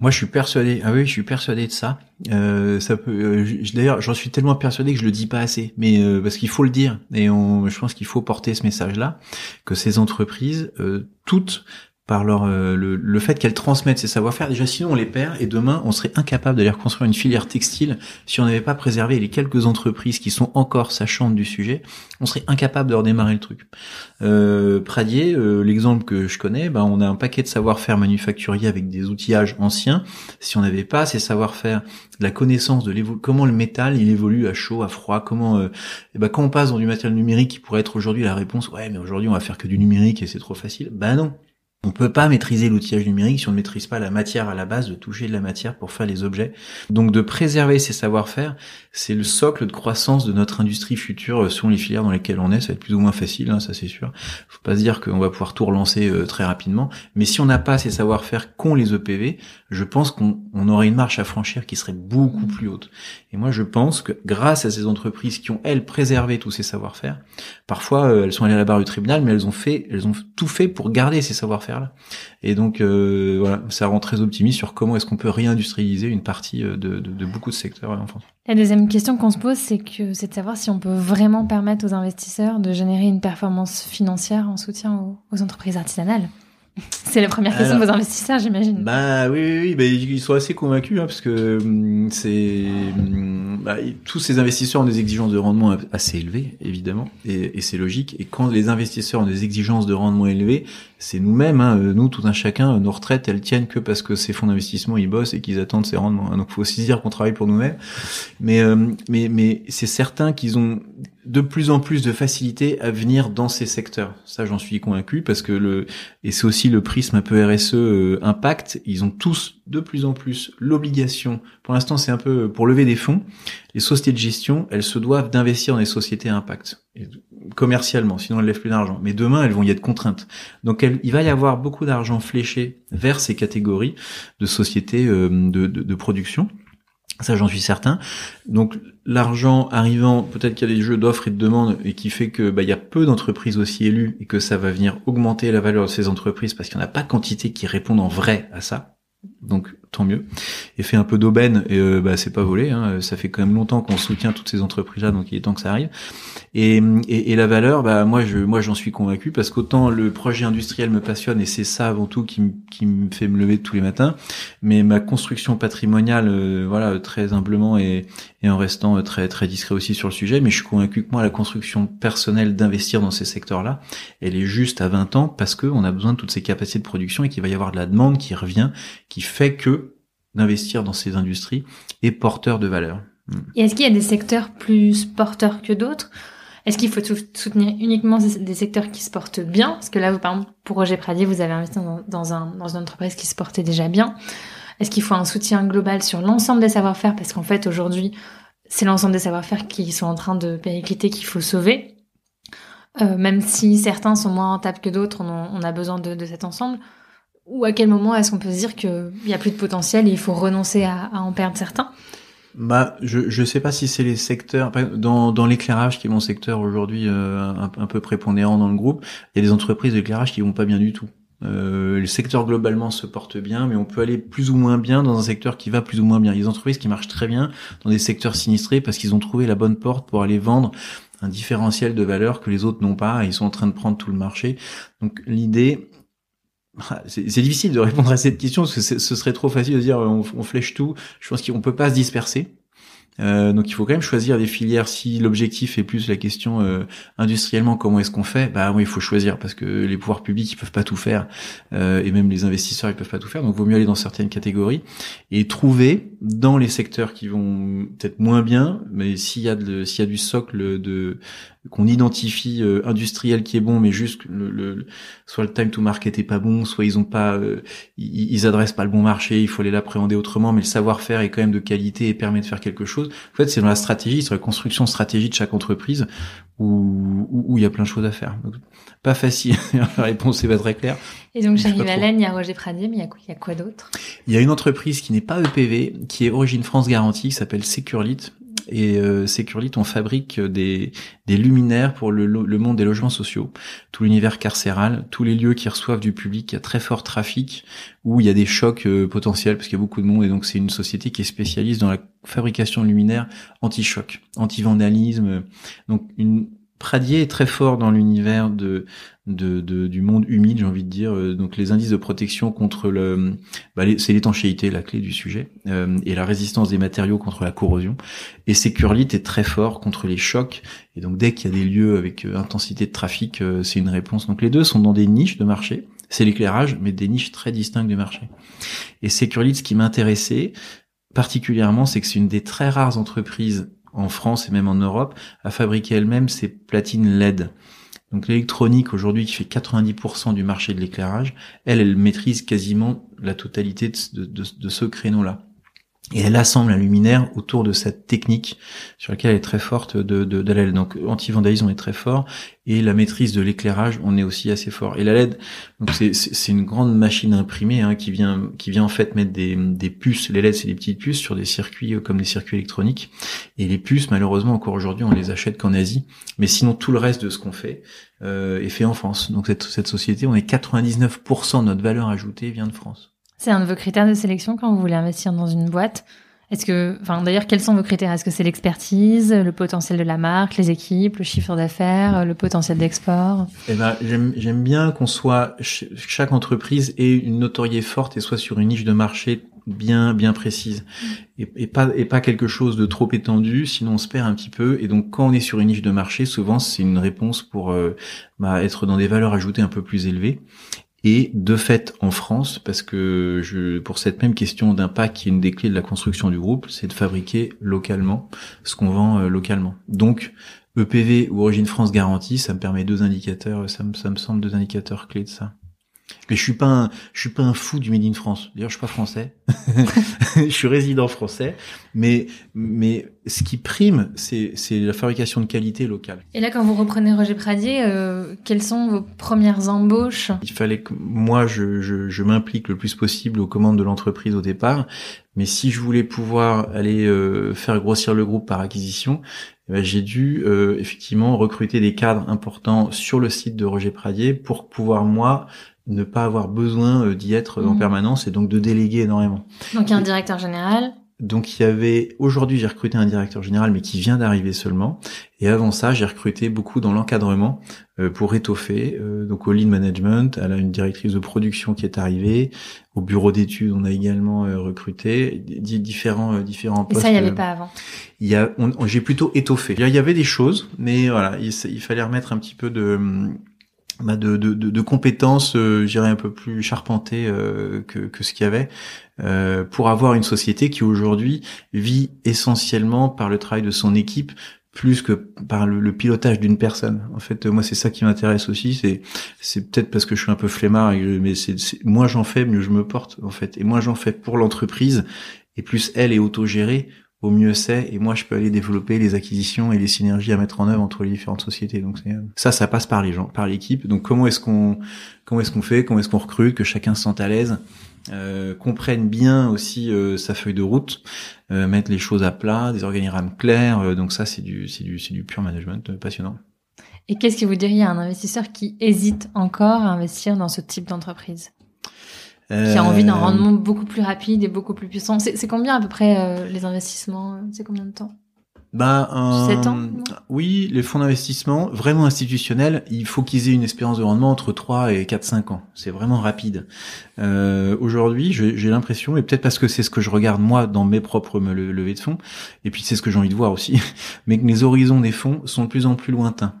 Moi, je suis persuadé. Ah oui, je suis persuadé de ça. Euh, ça peut. Euh, D'ailleurs, j'en suis tellement persuadé que je le dis pas assez. Mais parce qu'il faut le dire, et je pense qu'il faut porter ce message-là, que ces entreprises, toutes, par leur euh, le, fait qu'elles transmettent ces savoir-faire. Déjà, sinon on les perd et demain on serait incapable d'aller reconstruire une filière textile si on n'avait pas préservé les quelques entreprises qui sont encore sachantes du sujet. On serait incapable de redémarrer le truc. Euh, Pradier, euh, l'exemple que je connais, ben, on a un paquet de savoir-faire manufacturier avec des outillages anciens. Si on n'avait pas ces savoir-faire, la connaissance de comment le métal il évolue à chaud, à froid, comment, et ben, quand on passe dans du matériel numérique qui pourrait être aujourd'hui la réponse, ouais mais aujourd'hui on va faire que du numérique et c'est trop facile. Ben non, on peut pas maîtriser l'outillage numérique si on ne maîtrise pas la matière à la base, de toucher de la matière pour faire les objets. Donc de préserver ces savoir-faire, c'est le socle de croissance de notre industrie future euh, selon les filières dans lesquelles on est. Ça va être plus ou moins facile, hein, ça c'est sûr. Faut pas se dire qu'on va pouvoir tout relancer euh, très rapidement. Mais si on n'a pas ces savoir-faire qu'ont les EPV, je pense qu'on aurait une marche à franchir qui serait beaucoup plus haute. Et moi je pense que grâce à ces entreprises qui ont elles préservé tous ces savoir-faire, parfois euh, elles sont allées à la barre du tribunal, mais elles ont fait, elles ont tout fait pour garder ces savoir-faire et donc euh, ça rend très optimiste sur comment est-ce qu'on peut réindustrialiser une partie euh, de, beaucoup de secteurs en France. La deuxième question qu'on se pose, c'est de savoir si on peut vraiment permettre aux investisseurs de générer une performance financière en soutien aux entreprises artisanales. C'est la première question de vos investisseurs, j'imagine. Bah oui, oui, oui, bah, ils sont assez convaincus hein, parce que hum, c'est hum, bah, tous ces investisseurs ont des exigences de rendement assez élevées, évidemment, et, et c'est logique. Et quand les investisseurs ont des exigences de rendement élevées, c'est nous-mêmes, hein, nous, tout un chacun, nos retraites, elles tiennent que parce que ces fonds d'investissement ils bossent et qu'ils attendent ces rendements. Hein. Donc, faut aussi dire qu'on travaille pour nous-mêmes. Mais, euh, mais, mais c'est certain qu'ils ont de plus en plus de facilité à venir dans ces secteurs. Ça, j'en suis convaincu parce que le et c'est aussi le prisme un peu RSE euh, impact. Ils ont tous de plus en plus l'obligation. Pour l'instant, c'est un peu pour lever des fonds. Les sociétés de gestion, elles se doivent d'investir dans des sociétés impact commercialement, sinon elles lèvent plus d'argent. Mais demain, elles vont y être contraintes. Donc, il va y avoir beaucoup d'argent fléché vers ces catégories de sociétés euh, de production. Ça, j'en suis certain. Donc, l'argent arrivant, peut-être qu'il y a des jeux d'offres et de demandes et qui fait que bah, il y a peu d'entreprises aussi élues et que ça va venir augmenter la valeur de ces entreprises parce qu'il n'y en a pas quantité qui répondent en vrai à ça. Donc tant mieux. Et fait un peu d'aubaine, et euh, bah, c'est pas volé. Hein. Ça fait quand même longtemps qu'on soutient toutes ces entreprises-là, donc il est temps que ça arrive. Et, et, et la valeur, bah moi je moi j'en suis convaincu parce qu'autant le projet industriel me passionne et c'est ça avant tout qui, qui me fait me lever tous les matins, mais ma construction patrimoniale, euh, voilà très humblement et, et en restant euh, très très discret aussi sur le sujet, mais je suis convaincu que moi la construction personnelle d'investir dans ces secteurs-là, elle est juste à 20 ans parce que on a besoin de toutes ces capacités de production et qu'il va y avoir de la demande qui revient, qui fait que d'investir dans ces industries est porteur de valeur. Et est-ce qu'il y a des secteurs plus porteurs que d'autres? Est-ce qu'il faut soutenir uniquement des secteurs qui se portent bien? Parce que là, vous, par exemple, pour Roger Pradier, vous avez investi dans, un, dans une entreprise qui se portait déjà bien. Est-ce qu'il faut un soutien global sur l'ensemble des savoir-faire? Parce qu'en fait, aujourd'hui, c'est l'ensemble des savoir-faire qui sont en train de péricliter qu'il faut sauver. Euh, même si certains sont moins rentables que d'autres, on, a besoin de cet ensemble. Ou à quel moment est-ce qu'on peut se dire qu'il y a plus de potentiel et il faut renoncer à, à en perdre certains? Bah, je je sais pas si c'est les secteurs dans dans l'éclairage qui est mon secteur aujourd'hui euh, un, peu prépondérant dans le groupe. Il y a des entreprises d'éclairage qui vont pas bien du tout. Euh, le secteur globalement se porte bien, mais on peut aller plus ou moins bien dans un secteur qui va plus ou moins bien. Il y a des entreprises qui marchent très bien dans des secteurs sinistrés parce qu'ils ont trouvé la bonne porte pour aller vendre un différentiel de valeur que les autres n'ont pas et ils sont en train de prendre tout le marché. Donc l'idée, c'est difficile de répondre à cette question parce que ce serait trop facile de dire on, on flèche tout. Je pense qu'on peut pas se disperser. Euh, donc il faut quand même choisir des filières. Si l'objectif est plus la question euh, industriellement, comment est-ce qu'on fait Bah oui, il faut choisir parce que les pouvoirs publics ils peuvent pas tout faire euh, et même les investisseurs ils peuvent pas tout faire. Donc vaut mieux aller dans certaines catégories et trouver dans les secteurs qui vont peut-être moins bien, mais s'il y a de, s'il y a du socle de qu'on identifie euh, industriel qui est bon, mais juste le, le, soit le time to market est pas bon, soit ils ont pas, euh, ils, adressent pas le bon marché, il faut aller l'appréhender autrement, mais le savoir-faire est quand même de qualité et permet de faire quelque chose. En fait, c'est dans la stratégie, sur la construction stratégie de chaque entreprise où, où, il y a plein de choses à faire. pas facile. la réponse est pas très claire. Et donc, chez Rivalen, il y a Roger Pradier, mais il y a quoi, il y a quoi d'autre? Il y a une entreprise qui n'est pas EPV, qui est Origine France Garantie, qui s'appelle Securlit, et euh, Securlit, on fabrique des, des luminaires pour le, le, monde des logements sociaux, tout l'univers carcéral, tous les lieux qui reçoivent du public à très fort trafic, où il y a des chocs euh, potentiels parce qu'il y a beaucoup de monde et donc c'est une société qui est spécialiste dans la fabrication de luminaires anti-choc, anti-vandalisme, donc une Pradier est très fort dans l'univers de, de, du monde humide, j'ai envie de dire. Euh, donc les indices de protection contre le, bah, c'est l'étanchéité, la clé du sujet, euh, et la résistance des matériaux contre la corrosion. Et Securlit est très fort contre les chocs. Et donc dès qu'il y a des lieux avec euh, intensité de trafic, c'est une réponse. Donc les deux sont dans des niches de marché. C'est l'éclairage, mais des niches très distinctes du marché. Et Securlit, ce qui m'intéressait particulièrement, c'est que c'est une des très rares entreprises en France et même en Europe, à fabriquer elle-même ses platines LED. Donc l'électronique aujourd'hui qui fait 90% du marché de l'éclairage, elle, elle maîtrise quasiment la totalité de, de ce créneau-là. Et elle assemble un luminaire autour de cette technique sur laquelle elle est très forte de, de, la LED. Donc anti-vandalisme, on est très fort. Et la maîtrise de l'éclairage, on est aussi assez fort. Et la LED, donc c'est, c'est une grande machine imprimée hein, qui vient qui vient en fait mettre des, des puces. Les LED, c'est des petites puces sur des circuits euh, comme des circuits électroniques. Et les puces, malheureusement, encore aujourd'hui, on les achète qu'en Asie. Mais sinon, tout le reste de ce qu'on fait euh, est fait en France. Donc cette, cette société, on est 99% de notre valeur ajoutée vient de France. C'est un de vos critères de sélection quand vous voulez investir dans une boîte. Est-ce que, enfin, d'ailleurs, quels sont vos critères? Est-ce que c'est l'expertise, le potentiel de la marque, les équipes, le chiffre d'affaires, le potentiel d'export? Eh ben, j'aime bien qu'on soit chaque entreprise ait une notoriété forte et soit sur une niche de marché bien bien précise. Et, pas et pas quelque chose de trop étendu sinon on se perd un petit peu. Et donc quand on est sur une niche de marché souvent c'est une réponse pour euh, bah, être dans des valeurs ajoutées un peu plus élevées et de fait en France, parce que je, pour cette même question d'impact qui est une des clés de la construction du groupe, c'est de fabriquer localement ce qu'on vend euh, localement. Donc EPV ou Origine France Garantie, ça me permet deux indicateurs, ça me, ça me semble deux indicateurs clés de ça. Mais je suis pas un, je suis pas un fou du Made in France. D'ailleurs, je suis pas français. je suis résident français, mais mais ce qui prime, c'est c'est la fabrication de qualité locale. Et là, quand vous reprenez Roger Pradier, euh, quelles sont vos premières embauches? Il fallait que moi, je je, je m'implique le plus possible aux commandes de l'entreprise au départ. Mais si je voulais pouvoir aller euh, faire grossir le groupe par acquisition, eh ben, j'ai dû euh, effectivement recruter des cadres importants sur le site de Roger Pradier pour pouvoir moi ne pas avoir besoin euh, d'y être en mmh. permanence et donc de déléguer énormément. Donc il y a un directeur général. Donc il y avait aujourd'hui j'ai recruté un directeur général mais qui vient d'arriver seulement et avant ça j'ai recruté beaucoup dans l'encadrement euh, pour étoffer euh, donc au lead management elle a une directrice de production qui est arrivée au bureau d'études on a également recruté différents différents postes. Et ça il n'y avait pas avant. Il y a j'ai plutôt étoffé. Il y avait des choses mais voilà il, il fallait remettre un petit peu de bah de, de, de, compétences, euh, j'irais un peu plus charpentées euh, que, que ce qu'il y avait, euh, pour avoir une société qui aujourd'hui vit essentiellement par le travail de son équipe plus que par le, pilotage d'une personne. En fait, moi, c'est ça qui m'intéresse aussi. C'est, c'est peut-être parce que je suis un peu flemmard, mais c'est, moins j'en fais, mieux je me porte, en fait. Et moins j'en fais pour l'entreprise, et plus elle est autogérée, au mieux c'est, et moi je peux aller développer les acquisitions et les synergies à mettre en œuvre entre les différentes sociétés. Donc ça, ça passe par les gens, par l'équipe. Donc comment est-ce qu'on comment est-ce qu'on fait, comment est-ce qu'on recrute, que chacun se sente à l'aise, euh, comprenne bien aussi euh, sa feuille de route, euh, mettre les choses à plat, des organigrammes clairs. Euh, donc ça, c'est du c'est du c'est du pur management passionnant. Et qu'est-ce que vous diriez à un investisseur qui hésite encore à investir dans ce type d'entreprise? Qui a envie d'un euh, rendement beaucoup plus rapide et beaucoup plus puissant. C'est combien à peu près euh, les investissements? C'est combien de temps? Bah, euh, ans Oui, les fonds d'investissement vraiment institutionnels, il faut qu'ils aient une espérance de rendement entre 3 et 4-5 ans. C'est vraiment rapide. Euh, Aujourd'hui, j'ai l'impression, et peut-être parce que c'est ce que je regarde moi dans mes propres levées de fonds, et puis c'est ce que j'ai envie de voir aussi, mais que les horizons des fonds sont de plus en plus lointains.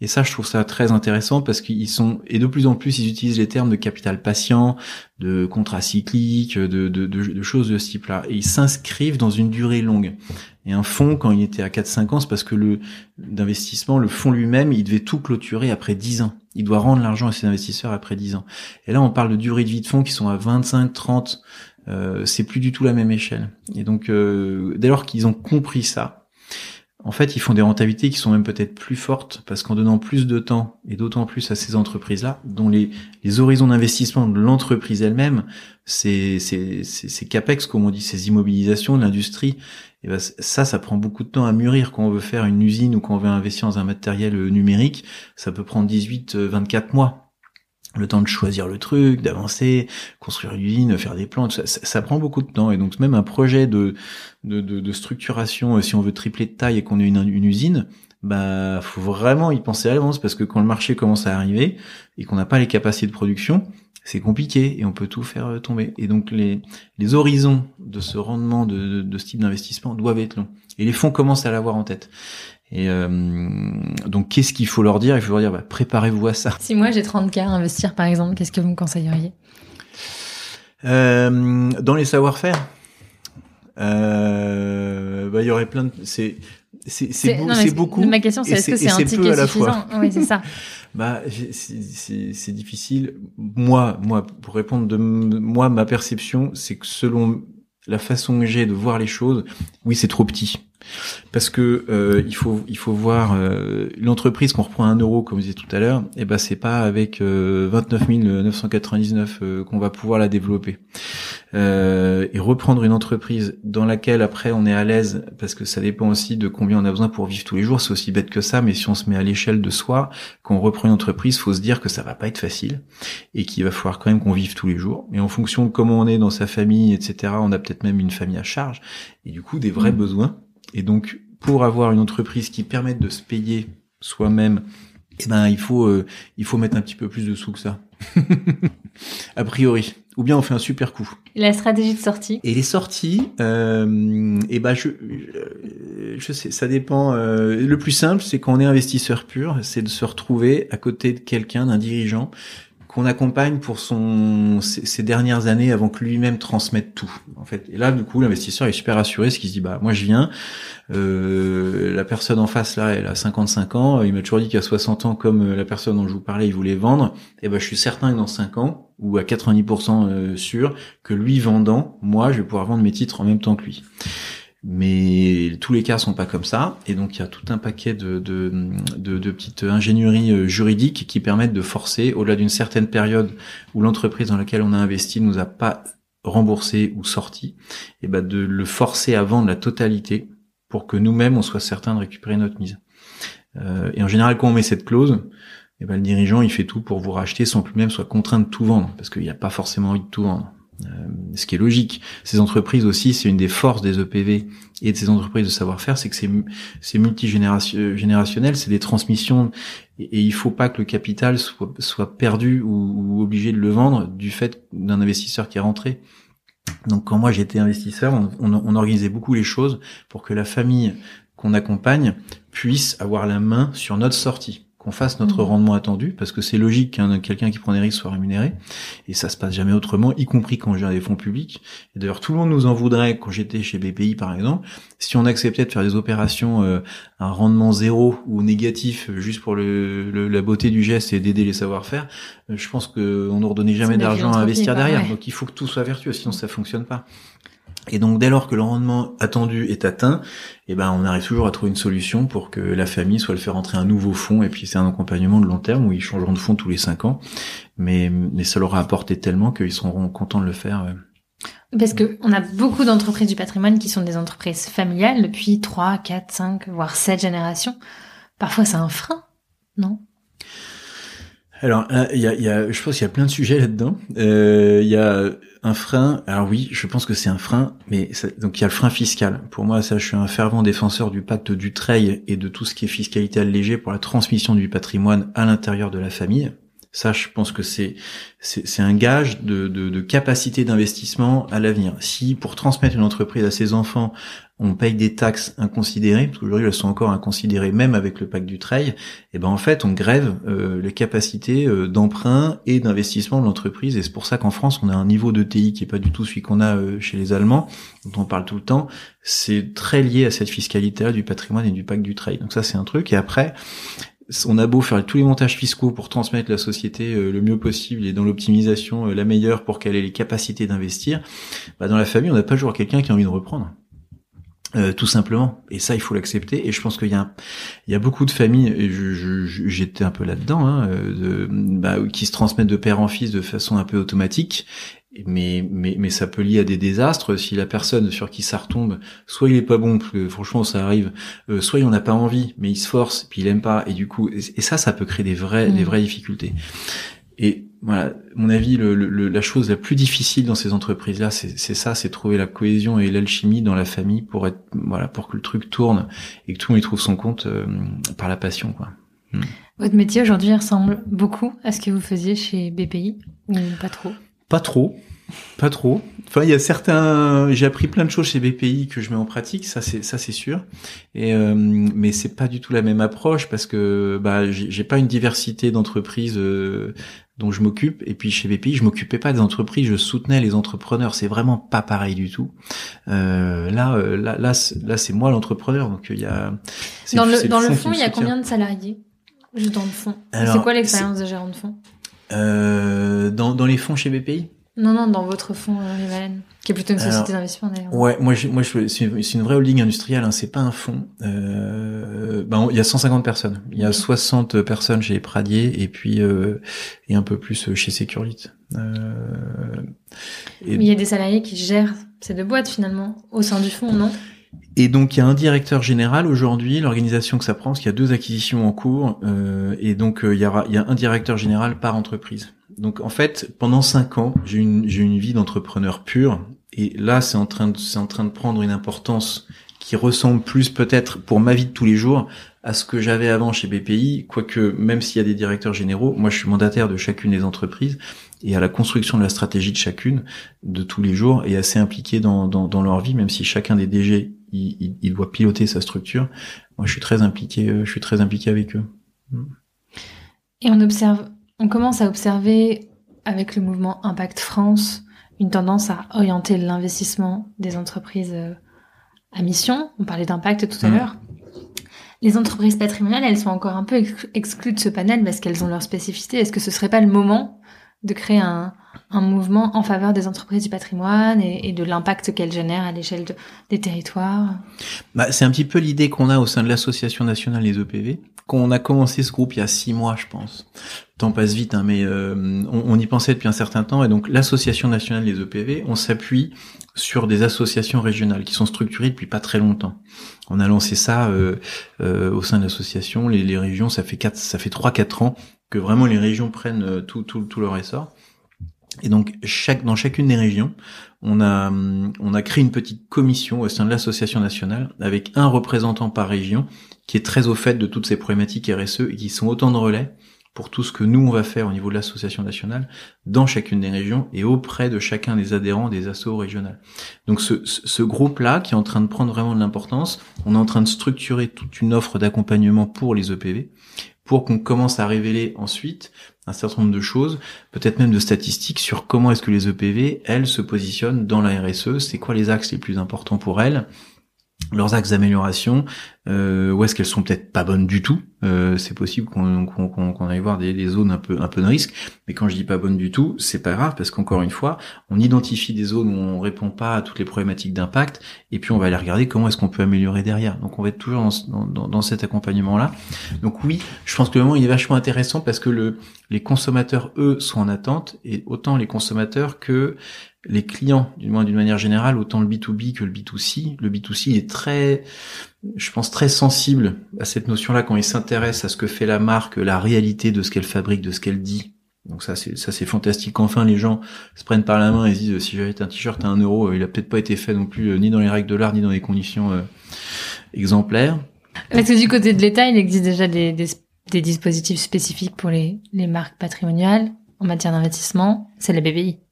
Et ça, je trouve ça très intéressant parce qu'ils sont et de plus en plus ils utilisent les termes de capital patient, de contrat cyclique, de, de, de, choses de ce type-là. Et ils s'inscrivent dans une durée longue. Et un fonds, quand il était à 4-5 ans, c'est parce que le d'investissement, le fonds lui-même, il devait tout clôturer après 10 ans. Il doit rendre l'argent à ses investisseurs après 10 ans. Et là, on parle de durée de vie de fonds qui sont à 25, 30. Euh, c'est plus du tout la même échelle. Et donc, euh, dès lors qu'ils ont compris ça, en fait, ils font des rentabilités qui sont même peut-être plus fortes parce qu'en donnant plus de temps et d'autant plus à ces entreprises-là, dont les, horizons d'investissement de l'entreprise elle-même, c'est capex comme on dit, ces immobilisations de l'industrie, et ben ça, ça prend beaucoup de temps à mûrir. Quand on veut faire une usine ou quand on veut investir dans un matériel numérique, ça peut prendre 18, 24 mois le temps de choisir le truc, d'avancer, construire une usine, faire des plans, ça, ça, prend beaucoup de temps. Et donc même un projet de, de, de, structuration, euh, si on veut tripler de taille et qu'on ait une, une usine, bah faut vraiment y penser à l'avance parce que quand le marché commence à arriver et qu'on n'a pas les capacités de production, c'est compliqué et on peut tout faire euh, tomber. Et donc les, les horizons de ce rendement de, de ce type d'investissement doivent être longs. Et les fonds commencent à l'avoir en tête. Et euh, donc, qu'est-ce qu'il faut leur dire? Il faut leur dire, bah, préparez-vous à ça. Si moi j'ai 30K à investir, par exemple, qu'est-ce que vous me conseilleriez? Euh, Dans les savoir-faire, euh, bah, il y aurait plein de... C'est c'est beaucoup. Ma question, c'est est-ce que c'est un ticket suffisant Oui, c'est ça. bah, c'est difficile. Moi, moi, pour répondre de moi, ma perception, c'est que selon la façon que j'ai de voir les choses, oui, c'est trop petit. Parce que euh, il faut il faut voir euh, l'entreprise qu'on reprend un euro comme je disais tout à l'heure, et eh ben c'est pas avec euh, 29 999 euh, qu'on va pouvoir la développer. Euh, et reprendre une entreprise dans laquelle après on est à l'aise, parce que ça dépend aussi de combien on a besoin pour vivre tous les jours. C'est aussi bête que ça, mais si on se met à l'échelle de soi, quand on reprend une entreprise, faut se dire que ça va pas être facile et qu'il va falloir quand même qu'on vive tous les jours. Et en fonction de comment on est dans sa famille, etc., on a peut-être même une famille à charge et du coup des vrais mmh. besoins et donc, pour avoir une entreprise qui permette de se payer soi-même, eh ben, il faut, euh, il faut mettre un petit peu plus de sous que ça. a priori. Ou bien on fait un super coup. La stratégie de sortie? Et les sorties, euh, eh ben je, euh, je sais, ça dépend. Euh, le plus simple, c'est quand on est investisseur pur, c'est de se retrouver à côté de quelqu'un, d'un dirigeant, qu'on accompagne pour son ses, dernières années avant que lui-même transmette tout en fait. Et là du coup l'investisseur est super rassuré ce qui se dit bah moi je viens. Euh, la personne en face là elle a 55 ans. Il m'a toujours dit qu'à 60 ans comme euh, la personne dont je vous parlais il voulait vendre et ben je suis certain que dans 5 ans ou à 90% euh, sûr que lui vendant moi je vais pouvoir vendre mes titres en même temps que lui mais tous les cas sont pas comme ça, et donc il y a tout un paquet de, de, petites ingénieries euh, juridiques qui permettent de forcer, au-delà d'une certaine période où l'entreprise dans laquelle on a investi nous a pas remboursé ou sorti, et ben de le forcer à vendre la totalité pour que nous-mêmes on soit certains de récupérer notre mise. Euh, et en général, quand on met cette clause, et ben le dirigeant il fait tout pour vous racheter sans que lui-même soit contraint de tout vendre, parce qu'il n'a pas forcément envie de tout vendre. Euh, ce qui est logique. Ces entreprises aussi, c'est une des forces des EPV et de ces entreprises de savoir-faire, c'est que c'est multigénérationnel, c'est des transmissions et, il faut pas que le capital soit, perdu ou, obligé de le vendre du fait d'un investisseur qui est rentré. Donc quand moi j'étais investisseur, on, on, organisait beaucoup les choses pour que la famille qu'on accompagne puisse avoir la main sur notre sortie qu'on fasse notre mmh. rendement attendu, parce que c'est logique qu'un quelqu'un qui prend des risques soit rémunéré, et ça se passe jamais autrement, y compris quand j'ai des fonds publics. Et d'ailleurs, tout le monde nous en voudrait quand j'étais chez BPI, par exemple, si on acceptait de faire des opérations à euh, un rendement zéro ou négatif, juste pour le, la beauté du geste et d'aider les savoir-faire, euh, je pense qu'on nous redonnait jamais d'argent à investir derrière. Donc il faut que tout soit vertueux, sinon ça fonctionne pas. Et donc dès lors que le rendement attendu est atteint, eh ben on arrive toujours à trouver une solution pour que la famille soit le faire entrer un nouveau fonds et puis c'est un accompagnement de long terme où ils changeront de fonds tous les cinq ans, mais mais ça leur a apporté tellement qu'ils seront contents de le faire. Parce que on a beaucoup d'entreprises du patrimoine qui sont des entreprises familiales depuis 3, 4, 5, voire 7 générations. Parfois c'est un frein, non? Alors, il y a, y a, je pense qu'il y a plein de sujets là-dedans. Euh, il y a un frein. Alors oui, je pense que c'est un frein, mais ça, donc il y a le frein fiscal. Pour moi, ça, je suis un fervent défenseur du pacte du Treil et de tout ce qui est fiscalité allégée pour la transmission du patrimoine à l'intérieur de la famille. Ça, je pense que c'est c'est un gage de, de, de capacité d'investissement à l'avenir. Si pour transmettre une entreprise à ses enfants, on paye des taxes inconsidérées, parce qu'aujourd'hui elles sont encore inconsidérées même avec le pacte du trail, et eh ben en fait on grève euh, les capacités euh, d'emprunt et d'investissement de l'entreprise. Et c'est pour ça qu'en France on a un niveau de TI qui est pas du tout celui qu'on a euh, chez les Allemands, dont on parle tout le temps. C'est très lié à cette fiscalité-là du patrimoine et du pacte du trail. Donc ça c'est un truc. Et après on a beau faire tous les montages fiscaux pour transmettre la société euh, le mieux possible et dans l'optimisation euh, la meilleure pour qu'elle ait les capacités d'investir, bah dans la famille, on n'a pas toujours quelqu'un qui a envie de reprendre. Euh, tout simplement. Et ça, il faut l'accepter. Et je pense qu'il y a, il y a beaucoup de familles, et j'étais un peu là-dedans, hein, de, bah, qui se transmettent de père en fils de façon un peu automatique mais, mais, mais ça peut lier à des désastres si la personne sur qui ça retombe, soit il est pas bon, parce que franchement ça arrive, euh, soit il en a pas envie, mais il se force, puis il aime pas, et du coup, et, ça, ça peut créer des vraies, des mm. vraies difficultés. Et voilà, mon avis, le, le, la chose la plus difficile dans ces entreprises-là, c'est ça, c'est trouver la cohésion et l'alchimie dans la famille pour être, voilà, pour que le truc tourne et que tout le monde y trouve son compte euh, par la passion, quoi. Mm. Votre métier aujourd'hui ressemble beaucoup à ce que vous faisiez chez BPI ou pas trop? Pas trop. Pas trop. Enfin, il y a certains. J'ai appris plein de choses chez BPI que je mets en pratique, ça c'est ça c'est sûr. Et euh, mais c'est pas du tout la même approche parce que bah j'ai pas une diversité d'entreprises euh, dont je m'occupe. Et puis chez BPI, je m'occupais pas des entreprises, je soutenais les entrepreneurs. C'est vraiment pas pareil du tout. Euh, là, euh, là, là, là, c'est moi l'entrepreneur. Donc il y a. Dans le, dans le fond, il y a combien de salariés Juste dans le fond. C'est quoi l'expérience de gérant de fonds? Euh, dans, dans les fonds chez BPI Non, non, dans votre fonds euh, Rivalen, qui est plutôt une société d'investissement d'ailleurs. Ouais, moi, je, moi, je, c'est une, vraie holding industrielle, hein, c'est pas un fonds. Euh, ben, il y a 150 personnes. Il y a 60 personnes chez Pradier et puis euh, et un peu plus chez Securite. Euh, et... Mais il y a des salariés qui gèrent ces deux boîtes finalement au sein du fonds, non? Et donc il y a un directeur général aujourd'hui, l'organisation que ça prend, parce qu'il y a deux acquisitions en cours, euh, et donc euh, il, y aura, il y a un directeur général par entreprise. Donc en fait, pendant cinq ans, j'ai une, j'ai une vie d'entrepreneur pur, et là c'est en train de, c'est en train de prendre une importance qui ressemble plus peut-être pour ma vie de tous les jours à ce que j'avais avant chez BPI, quoique même s'il y a des directeurs généraux, moi je suis mandataire de chacune des entreprises et à la construction de la stratégie de chacune de tous les jours et assez impliqué dans, dans, dans leur vie, même si chacun des DG il, il, doit piloter sa structure. Moi, je suis très impliqué, euh, je suis très impliqué avec eux. Et on observe, on commence à observer avec le mouvement Impact France une tendance à orienter l'investissement des entreprises euh, à mission. On parlait d'impact tout à mmh. l'heure. Les entreprises patrimoniales, elles sont encore un peu exclues de ce panel parce qu'elles ont leur spécificité. Est-ce que ce serait pas le moment de créer un, un mouvement en faveur des entreprises du patrimoine et, de l'impact qu'elles génèrent à l'échelle des territoires bah, C'est un petit peu l'idée qu'on a au sein de l'Association nationale des EPV, qu'on a commencé ce groupe il y a six mois, je pense. Le temps passe vite, hein, mais euh, on, on, y pensait depuis un certain temps. Et donc l'Association nationale des EPV, on s'appuie sur des associations régionales qui sont structurées depuis pas très longtemps. On a lancé ça euh, euh, au sein de l'association. Les, les, régions, ça fait quatre, ça fait trois quatre ans que vraiment les régions prennent euh, tout, tout, tout leur essor. Et donc, chaque, dans chacune des régions, on a, on a créé une petite commission au sein de l'association nationale avec un représentant par région qui est très au fait de toutes ces problématiques RSE et qui sont autant de relais pour tout ce que nous on va faire au niveau de l'association nationale dans chacune des régions et auprès de chacun des adhérents des assos régionales. Donc ce, ce groupe-là qui est en train de prendre vraiment de l'importance, on est en train de structurer toute une offre d'accompagnement pour les EPV pour qu'on commence à révéler ensuite un certain nombre de choses, peut-être même de statistiques sur comment est-ce que les EPV, elles, se positionnent dans la RSE, c'est quoi les axes les plus importants pour elles, leurs axes d'amélioration, euh, ou est-ce qu'elles sont peut-être pas bonnes du tout euh, C'est possible qu'on aille voir des, des, zones un peu un peu de risque, mais quand je dis pas bonnes du tout, c'est pas grave parce qu'encore une fois, on identifie des zones où on répond pas à toutes les problématiques d'impact, et puis on va aller regarder comment est-ce qu'on peut améliorer derrière. Donc on va être toujours dans, dans, dans cet accompagnement-là. Donc oui, je pense que le moment il est vachement intéressant parce que le, les consommateurs eux sont en attente, et autant les consommateurs que les clients, du moins d'une manière générale, autant le B2B que le B2C. Le B2C est très, je pense, très sensible à cette notion-là quand il s'intéresse à ce que fait la marque, la réalité de ce qu'elle fabrique, de ce qu'elle dit. Donc ça, c'est ça, c'est fantastique. Enfin, les gens se prennent par la main et se disent si j'avais un t-shirt à un euro, il a peut-être pas été fait non plus euh, ni dans les règles de l'art ni dans les conditions euh, exemplaires. Parce que du côté de l'État, il existe déjà des, des, dispositifs spécifiques pour les, les marques patrimoniales en matière d'investissement. C'est la BBI.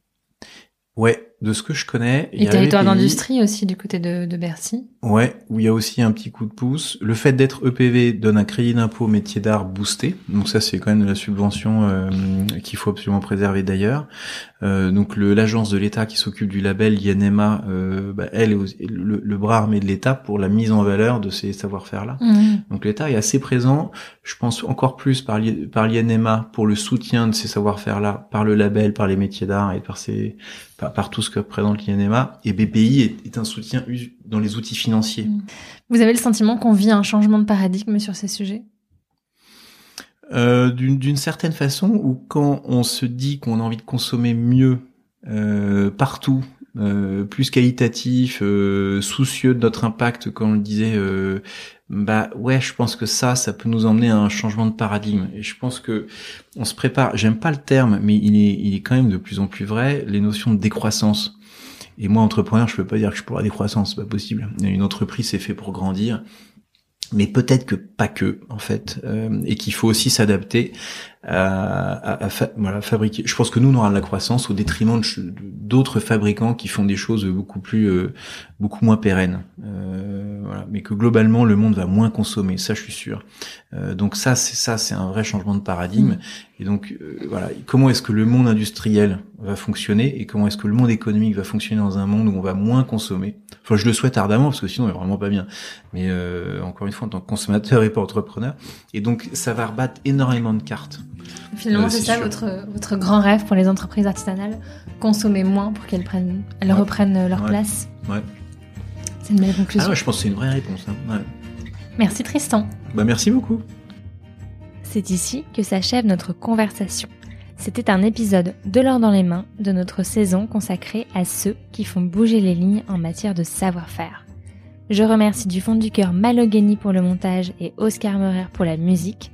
Ouais, de ce que je connais. Et territoire d'industrie aussi du côté de, de, Bercy. Ouais, où il y a aussi un petit coup de pouce. Le fait d'être EPV donne un crédit d'impôt métier d'art boosté. Donc ça, c'est quand même de la subvention euh, qu'il faut absolument préserver d'ailleurs. Euh, donc l'agence de l'État qui s'occupe du label INMA, euh, bah, elle est le, le, bras armé de l'État pour la mise en valeur de ces savoir-faire-là. Mmh. Donc l'État est assez présent, je pense encore plus par, par l'INMA pour le soutien de ces savoir-faire-là, par le label, par les métiers d'art et par, ces, par, par, tout ce que représente l'INMA. Et BPI est, est, un soutien dans les outils financiers. Mmh. Vous avez le sentiment qu'on vit un changement de paradigme sur ces sujets? Euh, d'une certaine façon, ou quand on se dit qu'on a envie de consommer mieux euh, partout, euh, plus qualitatif, euh, soucieux de notre impact, comme on le disait, euh, bah ouais, je pense que ça, ça peut nous emmener à un changement de paradigme. Et je pense que on se prépare. J'aime pas le terme, mais il est, il est quand même de plus en plus vrai. Les notions de décroissance. Et moi, entrepreneur, je peux pas dire que je pourrais la décroissance, c'est pas possible. Une entreprise, c'est fait pour grandir mais peut-être que pas que en fait, euh, et qu'il faut aussi s'adapter à, à, voilà, fabriquer. Je pense que nous, on aura de la croissance au détriment d'autres fabricants qui font des choses beaucoup plus, euh, beaucoup moins pérennes. Euh, voilà. Mais que globalement, le monde va moins consommer, ça, je suis sûr. Euh, donc ça, c'est ça, c'est un vrai changement de paradigme. Et donc euh, voilà, comment est-ce que le monde industriel va fonctionner et comment est-ce que le monde économique va fonctionner dans un monde où on va moins consommer? Enfin, je le souhaite ardemment parce que sinon, il est vraiment pas bien. Mais euh, encore une fois, en tant que consommateur et pas entrepreneur, et donc ça va rebattre énormément de cartes. Finalement, euh, c'est ça votre, votre grand rêve pour les entreprises artisanales consommer moins pour qu'elles prennent, elles reprennent leur place. Ouais. C'est une belle conclusion. Ah ouais, je pense que c'est une vraie réponse. Hein. Merci Tristan. Bah merci beaucoup. C'est ici que s'achève notre conversation. C'était un épisode de l'or dans les mains de notre saison consacrée à ceux qui font bouger les lignes en matière de savoir-faire. Je remercie du fond du cœur Malogany pour le montage et Oscar Meurer pour la musique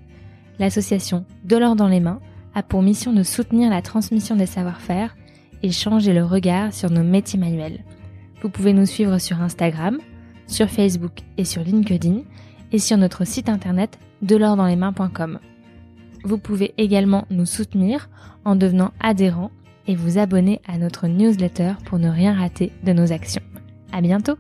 l'association De l'or dans les mains a pour mission de soutenir la transmission des savoir-faire et changer le regard sur nos métiers manuels. Vous pouvez nous suivre sur Instagram, sur Facebook et sur LinkedIn et sur notre site internet delordanslesmains.com. Vous pouvez également nous soutenir en devenant adhérent et vous abonner à notre newsletter pour ne rien rater de nos actions. À bientôt!